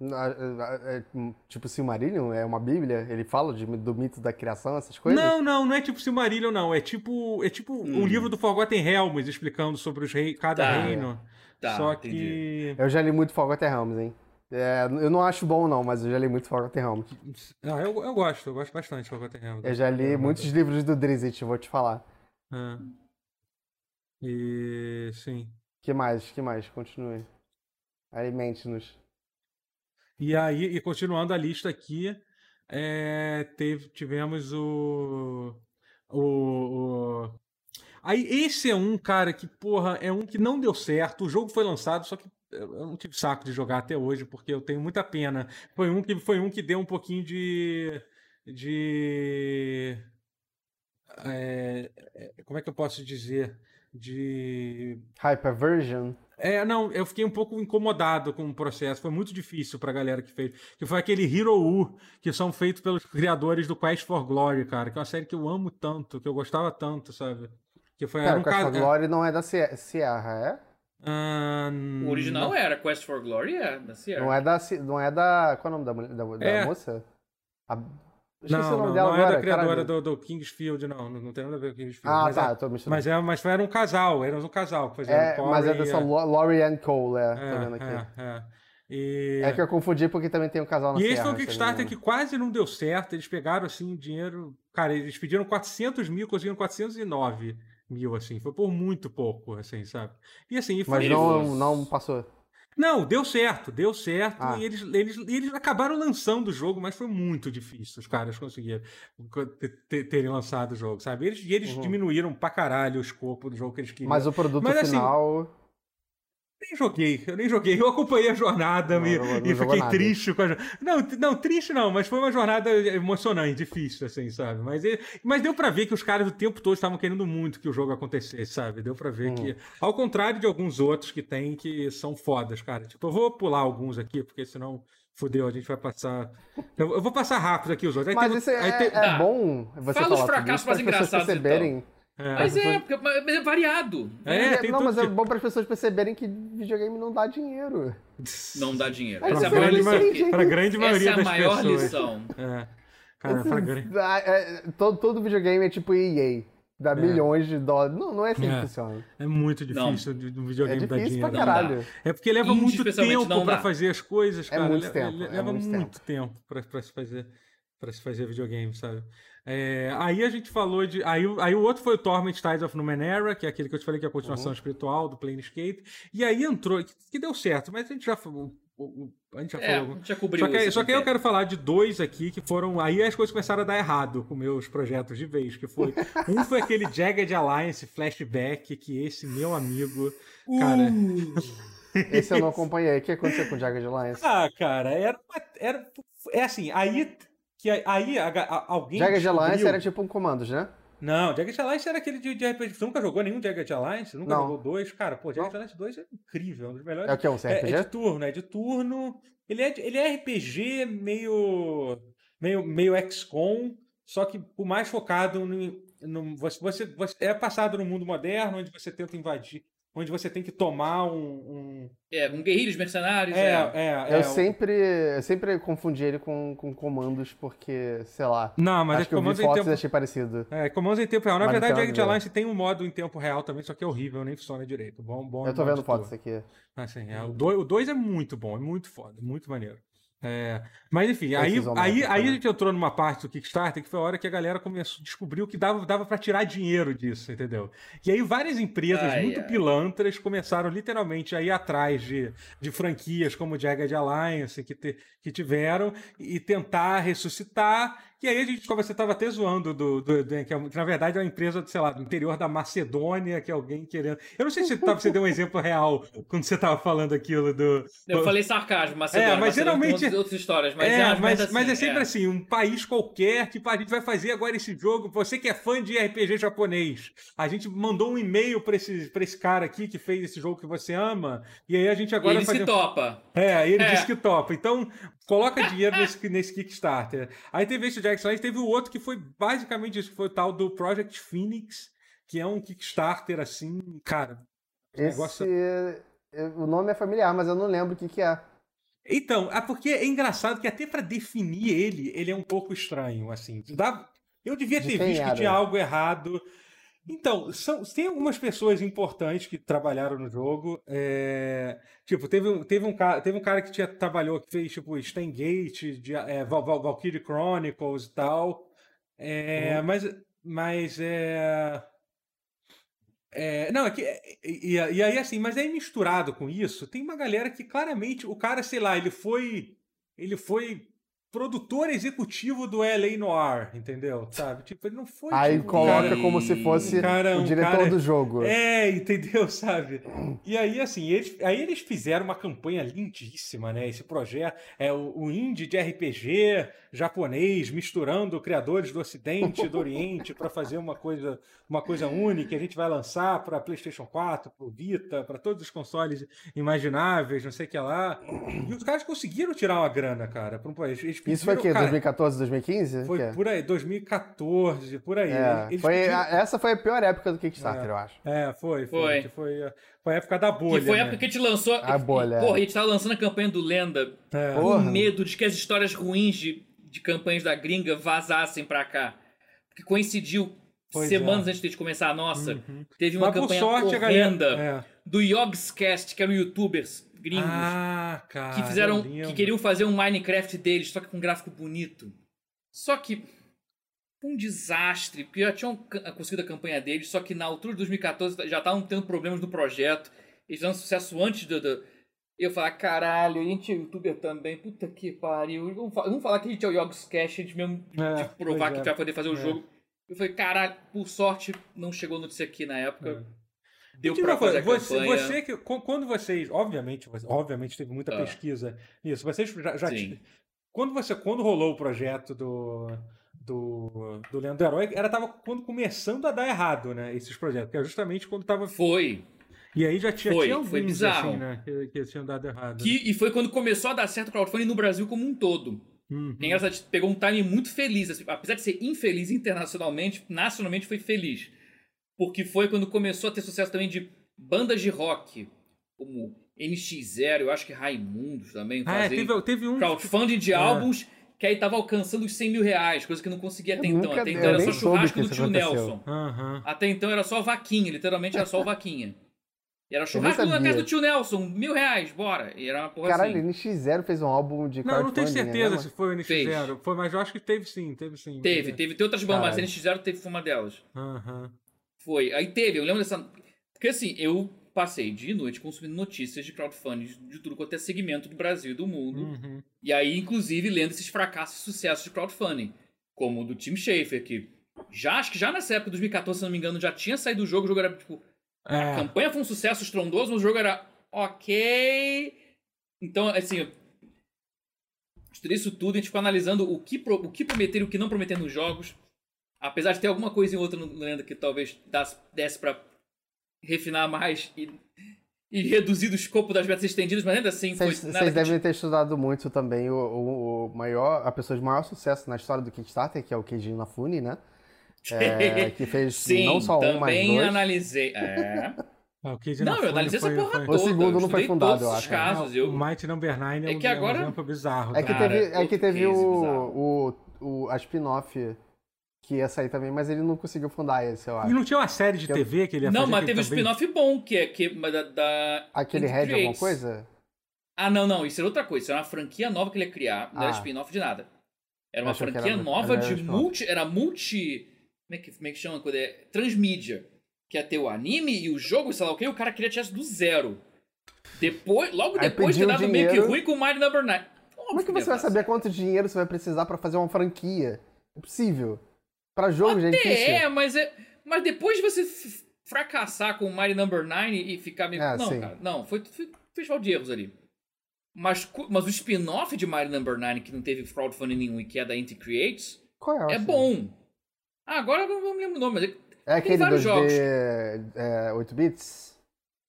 É, tipo Silmarillion? É uma bíblia? Ele fala de, do mito da criação, essas coisas? Não, não, não é tipo Silmarillion, não. É tipo, é tipo hum. um livro do Forgotten Realms explicando sobre os rei, cada tá. reino. Tá, Só que. Entendi. Eu já li muito Forgotten Realms, hein? É, eu não acho bom, não, mas eu já li muito Forgotten Realms. Não, eu, eu gosto, eu gosto bastante de Forgotten Realms. Eu já li muitos livros do Drizzt, vou te falar. É. E. sim. que mais? que mais? Continue. Alimente-nos. E aí, e continuando a lista aqui, é, teve, tivemos o, o, o Aí esse é um, cara, que, porra, é um que não deu certo. O jogo foi lançado, só que eu não tive saco de jogar até hoje, porque eu tenho muita pena. Foi um que, foi um que deu um pouquinho de. de. É, como é que eu posso dizer? De. Hyperversion? É, não, eu fiquei um pouco incomodado com o processo. Foi muito difícil pra galera que fez. Que foi aquele Hero U, que são feitos pelos criadores do Quest for Glory, cara. Que é uma série que eu amo tanto, que eu gostava tanto, sabe? Que foi, Pera, era um Quest for Glory não é da Sierra, é? Uh, o original não. era Quest for Glory, é da Sierra. Não é da. Não é da qual é o nome da, da, da é. moça? A, não, não, não agora, é da criadora do, do, Kingsfield, não. Não tem nada a ver com Kingsfield. Ah, tá, é, tô misturando. Mas, é, mas era um casal, era um casal que fazia é, Mas é dessa Laurie Ann Cole, é, é, tô vendo aqui. É, é. E... É que eu confundi porque também tem um casal na E esse foi um Kickstarter que quase não deu certo. Eles pegaram assim o dinheiro. Cara, eles pediram 400 mil, conseguiram 409 mil, assim. Foi por muito pouco, assim, sabe? E assim, foi... Mas não, não passou. Não, deu certo, deu certo. Ah. E eles, eles, eles acabaram lançando o jogo, mas foi muito difícil os caras conseguiram terem lançado o jogo, sabe? Eles, e eles uhum. diminuíram pra caralho o escopo do jogo que eles queriam. Mas o produto mas, assim, final. Assim, nem joguei, eu nem joguei. Eu acompanhei a jornada não, e, não, não e fiquei triste com a Não, não, triste não, mas foi uma jornada emocionante, difícil, assim, sabe? Mas, mas deu para ver que os caras o tempo todo estavam querendo muito que o jogo acontecesse, sabe? Deu para ver hum. que. Ao contrário de alguns outros que tem que são fodas, cara. Tipo, eu vou pular alguns aqui, porque senão. Fudeu, a gente vai passar. Eu, vou passar rápido aqui os outros. Aí mas tem, isso é, tem... é, bom você Fala os fracassos mais engraçados, perceberem. Então. É. Mas é, porque é variado. É, é não, mas é bom para as pessoas perceberem que videogame não dá dinheiro. Não dá dinheiro. Essa é a grande, ma pra grande maioria Essa é a maior pessoas. lição. É. Cara, pra grande... é, todo, todo videogame é tipo EA. Dá é. milhões de dólares. Não, não é assim que é. funciona. É muito difícil de um videogame é dar dinheiro. Pra caralho. É porque leva muito tempo para fazer as coisas, cara. É muito tempo. Leva muito, muito tempo, tempo para se fazer para se fazer videogame, sabe? É, aí a gente falou de. Aí, aí o outro foi o Torment Tides of Numenera, que é aquele que eu te falei que é a continuação uhum. espiritual do Planescape. E aí entrou, que, que, deu certo, mas a gente já. A gente já é, falou. Já cobriu só que, só que aí eu quero falar de dois aqui que foram. Aí as coisas começaram a dar errado com meus projetos de vez. Que foi. um foi aquele Jagged Alliance flashback, que esse meu amigo. Cara. Uh. Esse eu não acompanhei. O que aconteceu com o Jagged Alliance? Ah, cara, era. era é assim, aí que aí a, a, alguém. Jagged descobriu... Alliance era tipo um comandos, né? Não, Jagged Alliance era aquele de, de RPG. Você nunca jogou nenhum Jagged Alliance? Nunca não. jogou dois? Cara, pô, Jagged Alliance 2 é incrível, um dos melhores. É o que? Um RPG? É, é de turno, é de turno. Ele é, ele é RPG meio. meio, meio XCOM, só que o mais focado no. no você, você, você, é passado no mundo moderno, onde você tenta invadir onde você tem que tomar um. um... É, um guerrilhos mercenários. É, é. é, é, eu, sempre, eu sempre confundi ele com, com comandos, porque, sei lá. Não, mas acho é que eu vi comandos em fotos tempo... achei parecido. É, comandos em tempo real. Na Mas verdade, Jagged ver. Alliance tem um modo em tempo real também, só que é horrível, nem funciona direito. Bom, bom Eu tô vendo fotos aqui. Assim, é, o 2 o dois é muito bom, é muito foda, muito maneiro. É, mas enfim, aí, aí, aí a gente entrou numa parte do Kickstarter que foi a hora que a galera começou, descobriu que dava, dava para tirar dinheiro disso, entendeu? E aí várias empresas Ai, muito ai. pilantras começaram literalmente a ir atrás de, de franquias como o Jagged Alliance que, te- que tiveram e tentar ressuscitar. E aí a gente, como você estava até zoando, do, do- do- que, é que na verdade é uma empresa, sei lá, do interior da Macedônia, que é alguém querendo. Eu não sei se tava- você deu um exemplo real quando você estava falando aquilo do. Eu falei sarcasmo, mas É, mas geralmente- outras, histórias, mas é, é, mas, merda mas é assim, sempre assim, um país qualquer, tipo, a gente vai fazer agora esse jogo, você que é fã de RPG japonês, a gente mandou um e-mail pra esse, pra esse cara aqui que fez esse jogo que você ama, e aí a gente E agora ele vai se topa. É, ele É. disse que topa. Então, coloca dinheiro nesse, nesse Kickstarter. Aí teve esse Jackson, aí teve o outro que foi basicamente isso, que foi o tal do Project Phoenix, que é um Kickstarter assim, cara. o Esse. negócio- O nome é familiar, mas eu não lembro o que, que é. Então, é porque é engraçado que até pra definir ele, ele é um pouco estranho, assim. Dá- Eu devia De ter visto que tinha algo errado. Então, são, tem algumas pessoas importantes que trabalharam no jogo. é, Tipo, teve um, teve, um cara, teve um cara que tinha, trabalhou, que fez, tipo, Steingate, de, é, Val- Val- Valkyrie Chronicles e tal. É, Mas, mas é... É, não, é que, e, e- e aí assim, mas aí misturado com isso, tem uma galera que claramente, o cara, sei lá, ele foi, ele foi produtor executivo do LA Noir, entendeu? Sabe? Tipo, ele não foi Aí tipo, coloca cara- como se fosse Cara, o diretor cara- do jogo. É, entendeu, sabe? E aí, assim, eles, aí eles fizeram uma campanha lindíssima, né? Esse projeto é o, o indie de RPG japonês misturando criadores do Ocidente e do Oriente para fazer uma coisa, uma coisa única. A gente vai lançar para PlayStation 4, para o Vita, para todos os consoles imagináveis, não sei o que lá. E os caras conseguiram tirar uma grana, cara. Pra um, eles, eles Isso foi o pediram, quê? cara, 2014, 2015? Foi Que é? por aí, 2014, por aí. É, Eles foi pediram- a- essa foi a pior época do Kickstarter, eu acho. É, foi, foi. Foi. Foi, a- foi a época da bolha. Que foi a né? época que a gente lançou. A bolha. Porra, a gente tava lançando a campanha do Lenda É. com Porra. medo de que as histórias ruins de, de campanhas da gringa vazassem pra cá. Porque coincidiu Pois semanas é. antes de a gente começar a nossa. Uhum. Teve uma Mas campanha sorte, horrenda galera. É. do Yogscast, que eram youtubers gringos. Ah, cara. que fizeram. Que queriam fazer um Minecraft deles, só que com um gráfico bonito. Só que. Um desastre, porque já tinham conseguido a campanha deles, só que na altura de 2014 já estavam tendo problemas no projeto. Eles fizeram sucesso antes do. do... Eu falar, caralho, a gente é youtuber também, puta que pariu. Vamos vamos falar que a gente é o Yogscast, a gente mesmo É, tipo, provar que a é. gente vai poder fazer o É. jogo. Eu falei, caralho, por sorte não chegou notícia aqui na época. Deu coisa, fazer a você, você que, qu- quando vocês, obviamente, obviamente teve muita Ah. pesquisa nisso. Vocês já, já ti- quando você, quando rolou o projeto do do, do Leandro Herói, era tava quando começando a dar errado, né? Esses projetos, que é justamente quando tava Foi. e aí já tinha, Foi, tinha foi alguns bizarro. assim, né? Que, que tinham dado errado. Que, e foi quando começou a dar certo o crowdfunding no Brasil como um todo. Uhum. É engraçado, pegou um timing muito feliz. assim, apesar de ser infeliz internacionalmente, nacionalmente foi feliz. Porque foi quando começou a ter sucesso também de bandas de rock, como NX0, eu acho que Raimundos também, Ah, é, teve, teve um crowdfunding de É. álbuns que aí tava alcançando os 100 mil reais, coisa que não conseguia até Eu então. nunca- Até eu então era só churrasco do tio aconteceu. Nelson. Aham. Até então era só vaquinha, literalmente era só vaquinha. E era churrasco na casa do tio Nelson, mil reais, bora. E era uma porra Caralho, assim. NX0 fez um álbum de Não, eu não tenho crowdfunding, certeza né, se foi o Fez. NX0. Foi, mas eu acho que teve sim, teve sim. Teve, teve, teve outras bandas, mas Caralho. eles fizeram, teve foi uma delas. Aham. Foi. Aí teve, eu lembro dessa. Porque assim, eu passei de noite consumindo notícias de crowdfunding de tudo quanto é segmento do Brasil e do mundo. Uhum. E aí, inclusive, lendo esses fracassos e sucessos de crowdfunding. Como o do Tim Schafer, que já, acho que já nessa época, 2014, se não me engano, já tinha saído do jogo, o jogo era tipo. A É. campanha foi um sucesso estrondoso, mas o jogo era ok. Então, assim. Estudei isso tudo, a gente ficou analisando o que, pro- o que prometer e o que não prometer nos jogos. Apesar de ter alguma coisa em outra no Lenda que talvez desse pra refinar mais e, e reduzir o escopo das betas estendidas, mas ainda assim foi Vocês devem ter estudado muito também o, o- o maior, a pessoa de maior sucesso na história do Kickstarter, que é o Keiji Inafune, né? É, que fez Sim, não só um, mas também dois. analisei. É. Ah, o Cage Não, eu analisei essa porra foi- O toda. segundo eu não foi fundado, eu acho. casos. Não, Eu... O Mighty Number 9 é, É um, que é agora- um exemplo bizarro. É que Cara, teve, é que outro teve o, o, o, a spin-off que ia sair também, mas ele não conseguiu fundar esse, eu E acho. não tinha uma série de Eu- TV que ele ia Não, fazer mas que teve um spin-off bom, que é que, mas da, da Aquele Red alguma Creates. coisa? Ah, não, não, isso era outra coisa. Isso era uma franquia nova que ele ia criar. Não era Ah. spin-off de nada. Era uma Achei que franquia era- nova era de multi. Era multi. Como é que, como é que chama? Quando é? Transmídia. Que ia ter o anime e o jogo, sei lá o que, o cara queria tirar isso do zero. Depois, logo Aí depois de dado meio que dinheiro. ruim com o Mario Number 9. Como é que você vai saber quanto dinheiro você vai precisar pra fazer uma franquia? É possível. Pra jogo, já é difícil. É, mas é. Mas depois de você fracassar com o Mario Number 9 e ficar meio. É, não, sim. cara, não, foi, foi festival de erros ali. Mas, mas o spin-off de Mario Number 9, que não teve crowdfunding nenhum e que é da Inti Creates, é? é bom. Ah, agora eu não me lembro o nome, mas é, É aquele vários 2D jogos. é, 8 bits?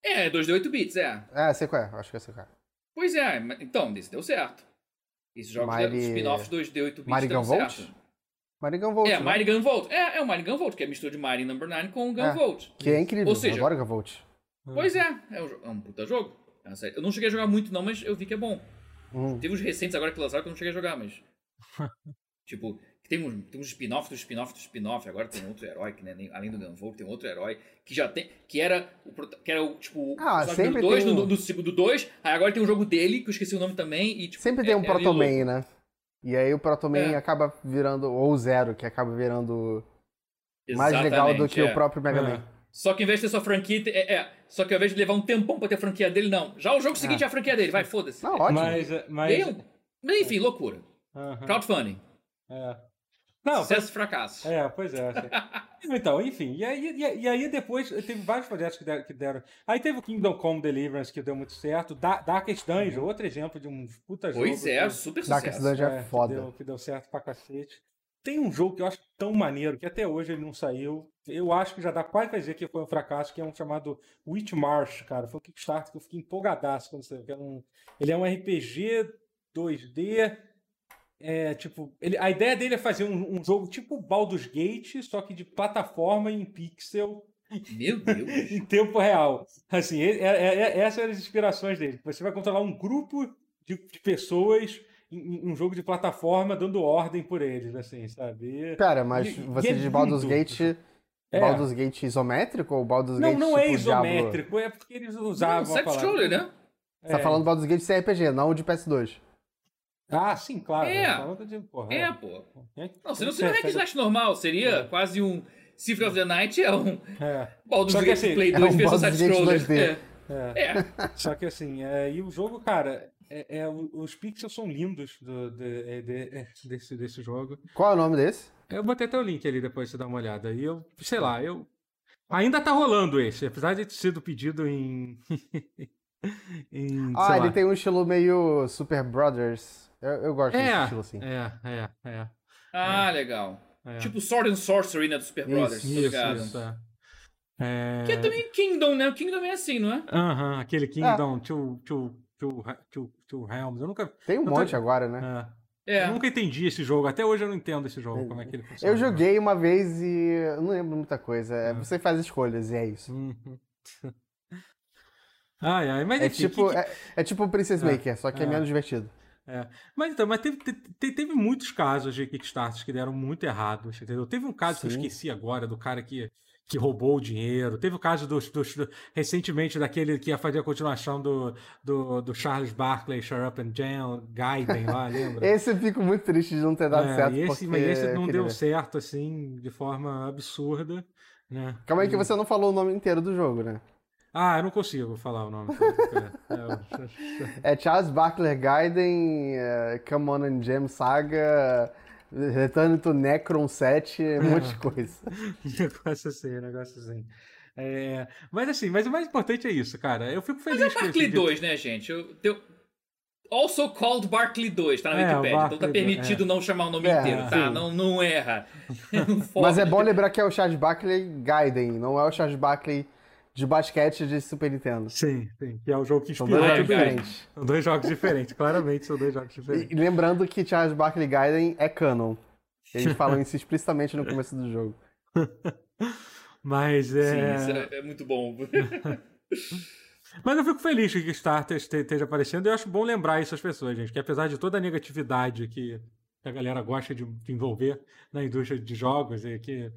é 2D 8 bits, é. É, sei qual é, acho que eu sei qual é. Pois é, então, esse deu certo. Esses jogos Mari- spin-offs 2D 8 bits Mario deram certo. Mario Volt, É, né? Mario Gun Volt. É, é o Mario Gun Volt, que é a mistura de Mario Number 9 com o Gun É. Volt. Que é incrível, Ou seja- agora que eu Volt. Pois é, é um, é um puta jogo. É uma série. Eu não cheguei a jogar muito não, mas eu vi que é bom. Hum. Teve uns recentes agora que lançaram que eu não cheguei a jogar, mas... tipo, tem uns, tem uns spin-off do spin-off do spin-off, agora tem outro herói, que né, nem- além do Gunvolt, tem outro herói, que já tem... Que era, o, que era o, tipo, Ah, sempre do 2, tem um- do, do segundo 2, aí agora tem um jogo dele, que eu esqueci o nome também, e tipo... Sempre é- tem um é Protoman, louco. né? E aí o Protoman É. acaba virando, ou o Zero, que acaba virando mais legal do que é. o próprio Mega É. Man. Só que ao invés de ter sua franquia, é, é, só que ao invés de levar um tempão pra ter a franquia dele, não. Já o jogo seguinte é a franquia dele, vai, foda-se. Não, ótimo. Mas, mas, aí, mas enfim, loucura. Aham, Crowdfunding. é. Não, Sucesso e fracasso. É, pois é. assim. Então, enfim, e aí, e, aí- e aí depois teve vários projetos que deram, que deram. Aí teve o Kingdom Come Deliverance, que deu muito certo. Da- Darkest Dungeon, outro exemplo de um puta jogo. Pois é, que- super Darkest sucesso. Dungeon é que foda. deu, que deu certo pra cacete. Tem um jogo que eu acho tão maneiro, que até hoje ele não saiu. Eu acho que já dá quase pra dizer que foi um fracasso, que é um chamado Witch March, cara. Foi um Kickstarter que eu fiquei empolgadaço quando que era um- Ele é um RPG 2D. É, tipo, ele, a ideia dele é fazer um, um jogo tipo Baldur's Gate, só que de plataforma em pixel Meu Deus. em tempo real. Assim, é, é- é- essas eram as inspirações dele. Você vai controlar um grupo de, de pessoas em, em um jogo de plataforma dando ordem por eles, assim, sabe? Pera, mas E- você e é diz Baldur's lindo. Gate. É. Baldur's Gate isométrico ou Baldur's Não, Gate não é tipo Diablo? isométrico, é porque eles Não, usavam a palavra. Side-scroller, né? Você tá É. falando Baldur's Gate CRPG, não de PS2. Ah, sim, claro. É. De, porra, É, pô. É. Não, senão seria um hack slash normal. Seria É. quase um Symphony of the Night é um É. Baldur's Só que Gate assim, Play é 2 um versão Baldur's Gate side-scroller. 2D. É. É. é. Só que assim, é, e o jogo, cara, é, é, os pixels são lindos do, de- é, de- é, desse, desse jogo. Qual é o nome desse? Eu botei até o link ali depois pra você dar uma olhada. E eu, sei lá, eu. Ainda tá rolando esse, apesar de ter sido pedido em. em Ah, ele lá. tem um estilo meio Super Brothers. Eu, eu gosto desse É, estilo assim. é, é, é. Ah, legal. é. Tipo Sword and Sorcery, né, do Super Isso, Brothers, tá isso, ligado? isso, é. É, Que é também Kingdom, né? O Kingdom é assim, não é? Aham, aquele Kingdom, Two, two, two, two, two Realms. Eu nunca. Tem um Eu tô- monte agora, né? é, É. Eu nunca entendi esse jogo. Até hoje eu não entendo esse jogo, como é que ele funciona. Eu joguei uma vez e eu não lembro muita coisa. É, Você faz escolhas e é isso. Uhum. Ai, ai, mas É enfim, tipo, que- que- é, é tipo o Princess É, Maker, só que é, é. menos divertido. É. Mas então, mas teve, te- teve muitos casos de Kickstarters que deram muito errados, entendeu? Teve um caso que eu Sim. esqueci agora, do cara que, que roubou o dinheiro. Teve o caso dos, dos- do- recentemente daquele que ia fazer a continuação do, do, do Charles Barkley, Shut Up and Jam, Gaiden lá, lembra? Esse eu fico muito triste de não ter dado É, certo. esse, mas esse não deu ver. certo, assim, de forma absurda, né? Calma aí que você não falou o nome inteiro do jogo, né? Ah, eu não consigo falar o nome. É, é, É Charles Barkley Gaiden, é, Come On and Jam Saga, Return to Necron 7, um monte de coisa. Negócio assim, um negócio assim. É, mas assim, mas o mais importante é isso, cara. Eu fico feliz Mas é com Barkley esse 2, né, gente? Eu, teu- Also called Barkley 2, tá na É, Wikipedia. Então tá permitido não chamar o nome É, inteiro, tá? sim. Não, não erra. Não Mas é bom lembrar que é o Charles Barkley Gaiden, não é o Charles Barkley de basquete de Super Nintendo. Sim, sim, que é o jogo que São inspirou dois tudo cara. isso. diferentes. São dois jogos diferentes, claramente são dois jogos diferentes. e lembrando que Charles Barkley Gaiden é canon. Eles falam isso explicitamente no começo do jogo. Mas Sim, é. isso é, é muito bom. Mas eu fico feliz que o Kickstarter esteja aparecendo e eu acho bom lembrar isso às pessoas, gente, que apesar de toda a negatividade que a galera gosta de envolver na indústria de jogos, e que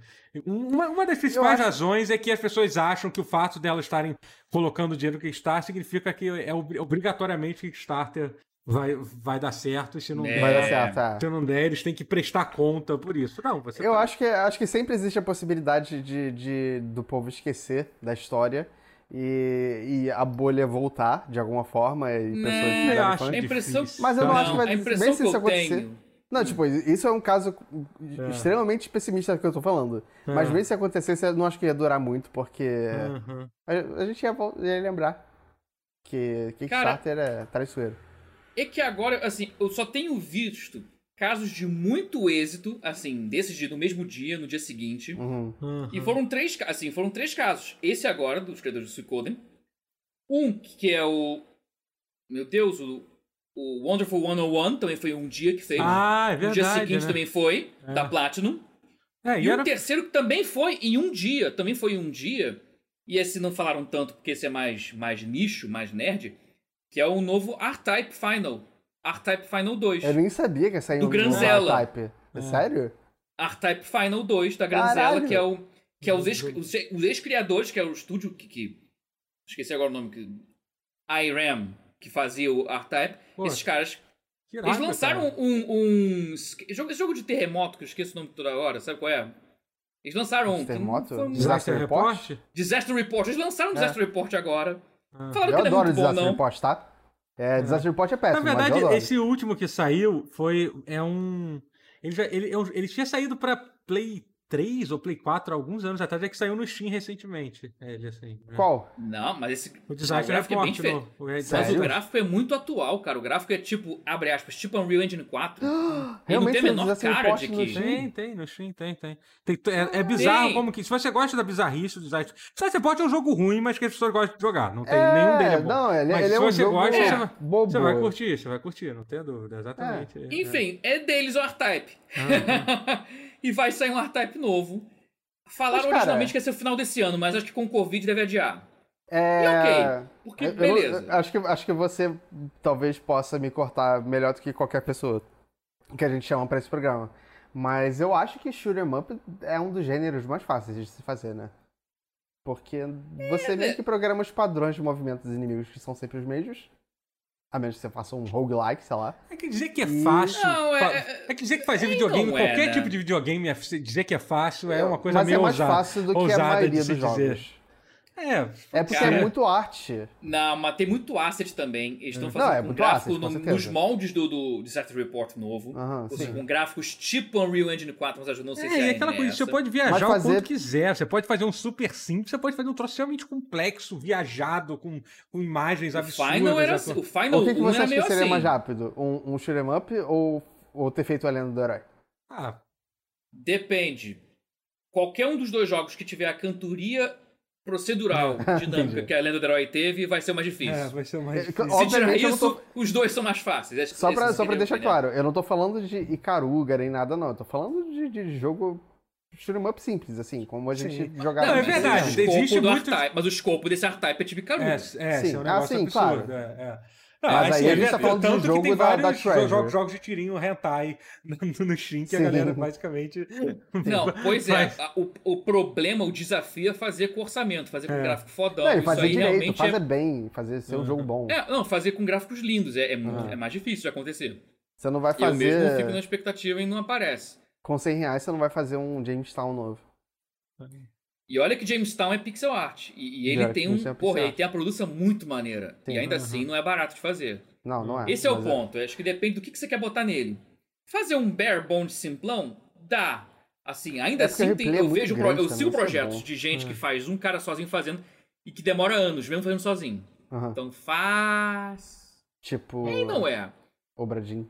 uma, uma das principais acho... razões é que as pessoas acham que o fato delas estarem colocando dinheiro no Kickstarter significa que é obrigatoriamente o Kickstarter vai, vai dar certo, e se não, é. vai dar certo, é. se não der, eles têm que prestar conta por isso. Não, você Eu tá... acho, que, acho que sempre existe a possibilidade de, de do povo esquecer da história e, e a bolha voltar de alguma forma e pessoas eu acho, a impressão, Mas eu não, não acho que vai bem se isso acontecer. Tenho. Não, tipo, isso é um caso é. extremamente pessimista que eu tô falando. É. Mas mesmo se acontecesse, eu não acho que ia durar muito, porque uhum. a, a, gente ia, ia lembrar que Kickstarter Cara, é traiçoeiro. É que agora, assim, eu só tenho visto casos de muito êxito, assim, desses dias, no mesmo dia, no dia seguinte. Uhum. Uhum. E foram três, assim, foram três casos. Esse agora, dos criadores do Suicoden. Um, que é o... Meu Deus, o, o Wonderful 101 também foi um dia que fez. Ah, é verdade. No dia seguinte né? também foi, é. da Platinum. É, e, e era... o terceiro que também foi em um dia, também foi em um dia. E esse não falaram tanto porque esse é mais, mais nicho, mais nerd que é o novo R-Type Final. R-Type Final 2. Eu nem sabia que ia sair do um Granzella. R-Type. É. Sério? R-Type Final 2 da Granzella, que é o que é os ex-criadores, ex que é o estúdio que, que, esqueci agora o nome que IRAM, que fazia o R-Type. Esses caras Irado, eles lançaram cara. um, um jogo, jogo de terremoto que eu esqueço o nome toda hora, sabe qual é? Eles lançaram um terremoto, um, Disaster Report? Disaster Report. Eles lançaram um é. Disaster Report agora. Ah. Falaram eu que adoro é Disaster Report, tá? É, é, Disaster Report é péssimo. Na verdade, esse último que saiu foi. É um. Ele, já, ele, ele tinha saído pra Play 3 ou Play 4 alguns anos atrás, é que saiu no Steam recentemente. É, ele, assim, né? Qual? Não, mas esse. O design é, é bem diferente. Mas o gráfico é muito atual, cara. O gráfico é tipo, abre aspas, tipo Unreal Engine 4. e não tem a menor cara de que. Tem, tem, no Steam tem, tem. tem é, é bizarro tem. como que. Se você gosta da bizarrice do design. Design Report é um jogo ruim, mas que as pessoas gostam de jogar. Não tem é, nenhum dele é bom. Não, ele, mas ele se é um você jogo gosta, é. você, vai, você vai curtir, você vai curtir, não tem dúvida, exatamente. É. Enfim, é deles o R-Type. Uhum. e vai sair um R-Type novo. Falaram mas, originalmente que ia ser o final desse ano, mas acho que com o Covid deve adiar. É... E ok, porque eu, beleza. Eu, acho, que, acho que você talvez possa me cortar melhor do que qualquer pessoa que a gente chama para esse programa. Mas eu acho que shoot 'em up é um dos gêneros mais fáceis de se fazer, né? Porque você é, meio que programa os padrões de movimentos dos inimigos que são sempre os mesmos. A menos que você faça um roguelike, sei lá. É que dizer que é fácil. Não, é, é, é que dizer que fazer videogame, é, qualquer né? tipo de videogame, é dizer que é fácil é uma coisa Mas meio é mais ousada, fácil do que a maioria dos jogos. É, é porque cara, é muito arte. Não, mas tem muito asset também. Eles estão fazendo não, é um gráfico asset, no, nos moldes do, do Disaster Report novo. Ou seja, com gráficos tipo Unreal Engine 4, mas não sei é, se é. É, aquela coisa, você pode viajar fazer... o quanto quiser. Você pode fazer um super simples, você pode fazer um troço realmente complexo, viajado, com, com imagens o absurdas. Final era, assim, o Final o que, que você acha que seria assim. mais rápido? Um, um shoot'em up ou, ou ter feito a lenda do herói? Ah. Depende. Qualquer um dos dois jogos que tiver a cantoria procedural, dinâmica que a Lenda do Herói teve, vai ser mais difícil. É, vai ser mais é, difícil. Se tirar isso, tô... os dois são mais fáceis. Só pra, só pra deixar claro, eu não tô falando de Icaruga nem nada, não. Eu tô falando de, de jogo shoot'em up simples, assim, como a gente sim. jogava. Não, é verdade. Existe muito... mas o escopo desse R-Type é tipo Icaruga. É, é, sim. é um ah, sim, absurdo. Claro. É, é. Não, Mas assim, aí a gente tá falando de um jogo que da, da Treasure. Jogos, jogos de tirinho hentai no, no Steam, que Sim. a galera basicamente... Não, pois é. O, o problema, o desafio é fazer com orçamento, fazer com é. gráfico fodão. Não, fazer Isso direito, fazer é... bem, fazer ser um uhum. jogo bom. É, não, fazer com gráficos lindos. É, é, uhum. é mais difícil de acontecer. Você não vai fazer... Eu mesmo fico na expectativa e não aparece. Com 100 reais você não vai fazer um Jamestown novo. E olha que Jamestown é pixel art. E, e ele tem um. É porra, ele tem a produção muito maneira. Sim, e ainda uhum. assim não é barato de fazer. Não, não é. Esse é o é. ponto. É. Acho que depende do que, que você quer botar nele. Fazer um bare bones simplão, dá. Assim, ainda é assim tem, eu vejo. Grande, eu sigo projetos de gente que faz um cara sozinho fazendo e que demora anos, mesmo fazendo sozinho. Uhum. Então faz. Tipo. E não é. Obradinho.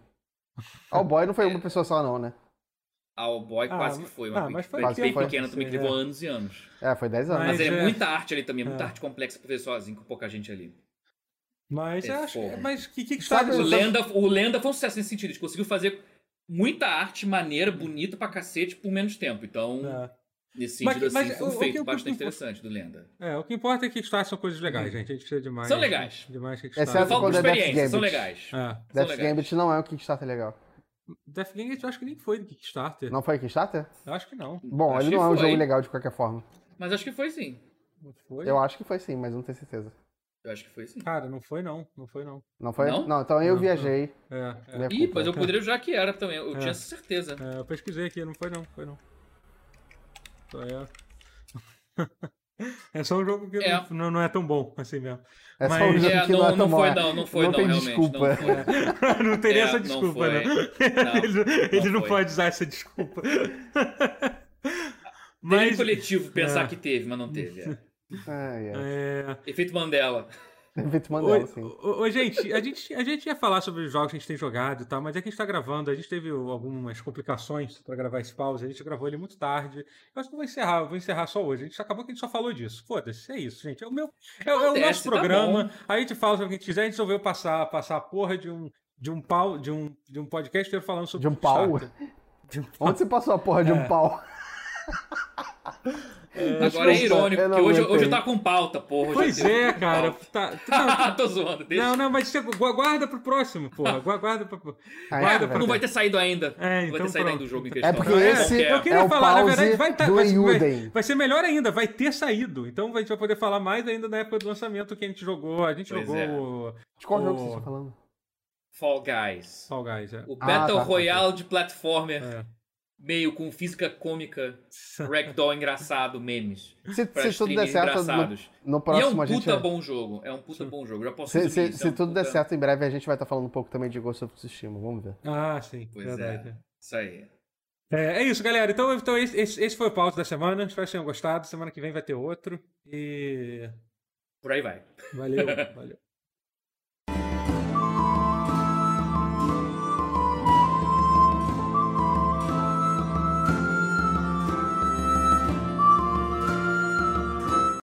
Oh, o boy não foi uma pessoa só, não, né? Ao Boy ah, quase que foi, uma ah, mas foi bem foi, pequena também, que levou é. anos e anos. É, foi 10 anos. Mas, mas é, é, muita arte ali também, muita é. arte complexa pra fazer sozinho, com pouca gente ali. Mas é acho Mas que que, que sabe? O Lenda, o Lenda foi um sucesso nesse sentido. Ele conseguiu fazer muita arte maneira, bonita pra cacete por menos tempo. Então. É. Nesse Mas- sentido, mas assim, foi o- um o feito que- o que- bastante o que- interessante do Lenda. É, o que importa é que Kickstarter são coisas legais, Hum. gente. A gente precisa demais. São legais. Demais Eu Kickstarter. Exceto quando é Death experiência, são Gambit. legais. É. Death. Gambit não é um Kickstarter legal. Death Gambit eu acho que nem foi do Kickstarter. Não foi Kickstarter? Eu acho que não. Bom, Acho ele não é um foi. jogo legal de qualquer forma. Mas acho que foi sim. Não foi? Eu acho que foi sim, mas não tenho certeza. Eu acho que foi sim. Cara, não foi não. Não foi não. Não foi? Não? então eu Não, viajei. É, é. Minha Ih, mas eu poderia jurar que era também. Eu É. tinha certeza. É, eu pesquisei aqui, não foi não, foi não. Só é. é só um jogo que É. Não, não é tão bom assim mesmo. É só um Mas- jogo É, que não, não é não tão bom. foi não, não foi não, tem realmente. desculpa. Não foi. não teria É, essa não desculpa, foi. né? Não, ele ele não, foi. pode usar essa desculpa. Teria Mas. coletivo pensar É. que teve, mas não teve. é. É... Efeito Mandela. Efeito Oi, Mandela, sim. ô, gente, a gente, a gente ia falar sobre os jogos que a gente tem jogado e tal, mas é que a gente tá gravando, a gente teve algumas complicações pra gravar esse pause, a gente gravou ele muito tarde. Eu acho que eu vou encerrar, eu vou encerrar só hoje. A gente acabou que a gente só falou disso. Foda-se, é isso, gente. É o meu. É, é o nosso tá programa. bom. a gente fala sobre o que a gente quiser, a gente resolveu passar, passar a porra de um. De um pau, de um, de um podcast falando sobre De um pau? De um pau. Onde você passou a porra de É. um pau? Agora é irônico, não porque hoje, hoje eu tava com pauta, porra. Pois é, cara. Tá, não, Tô zoando, deixa. não, não, mas guarda pro próximo, porra. gu- Guarda pro. Ah, Guarda é, pra Não vai ter saído ainda. É, não então vai ter saído ainda do jogo em É questão. porque Não esse-. Eu queria É o falar, na verdade, vai, tá, vai, vai, vai ser melhor ainda, vai ter saído. Então a gente vai poder falar mais ainda na época do lançamento que a gente jogou. A gente Pois jogou é. o De qual o jogo você está falando? Fall Guys. Fall Guys. É. O Ah, Battle tá, tá, Royale de platformer, É. meio com física cômica, ragdoll engraçado, memes. Se, se tudo der certo, no, engraçados. no E é próximo um a gente. puta bom jogo. É um puta bom jogo. Já posso Se, se, isso, se é um tudo der puta- certo, em breve a gente vai estar falando um pouco também de Ghost of Tsushima. Vamos ver. Ah, sim. Pois verdade. é. Isso aí. É, é isso, galera. Então, então esse, esse, esse foi o pause da semana. Espero que tenham gostado. Semana que vem vai ter outro. E. Por aí vai. Valeu, valeu.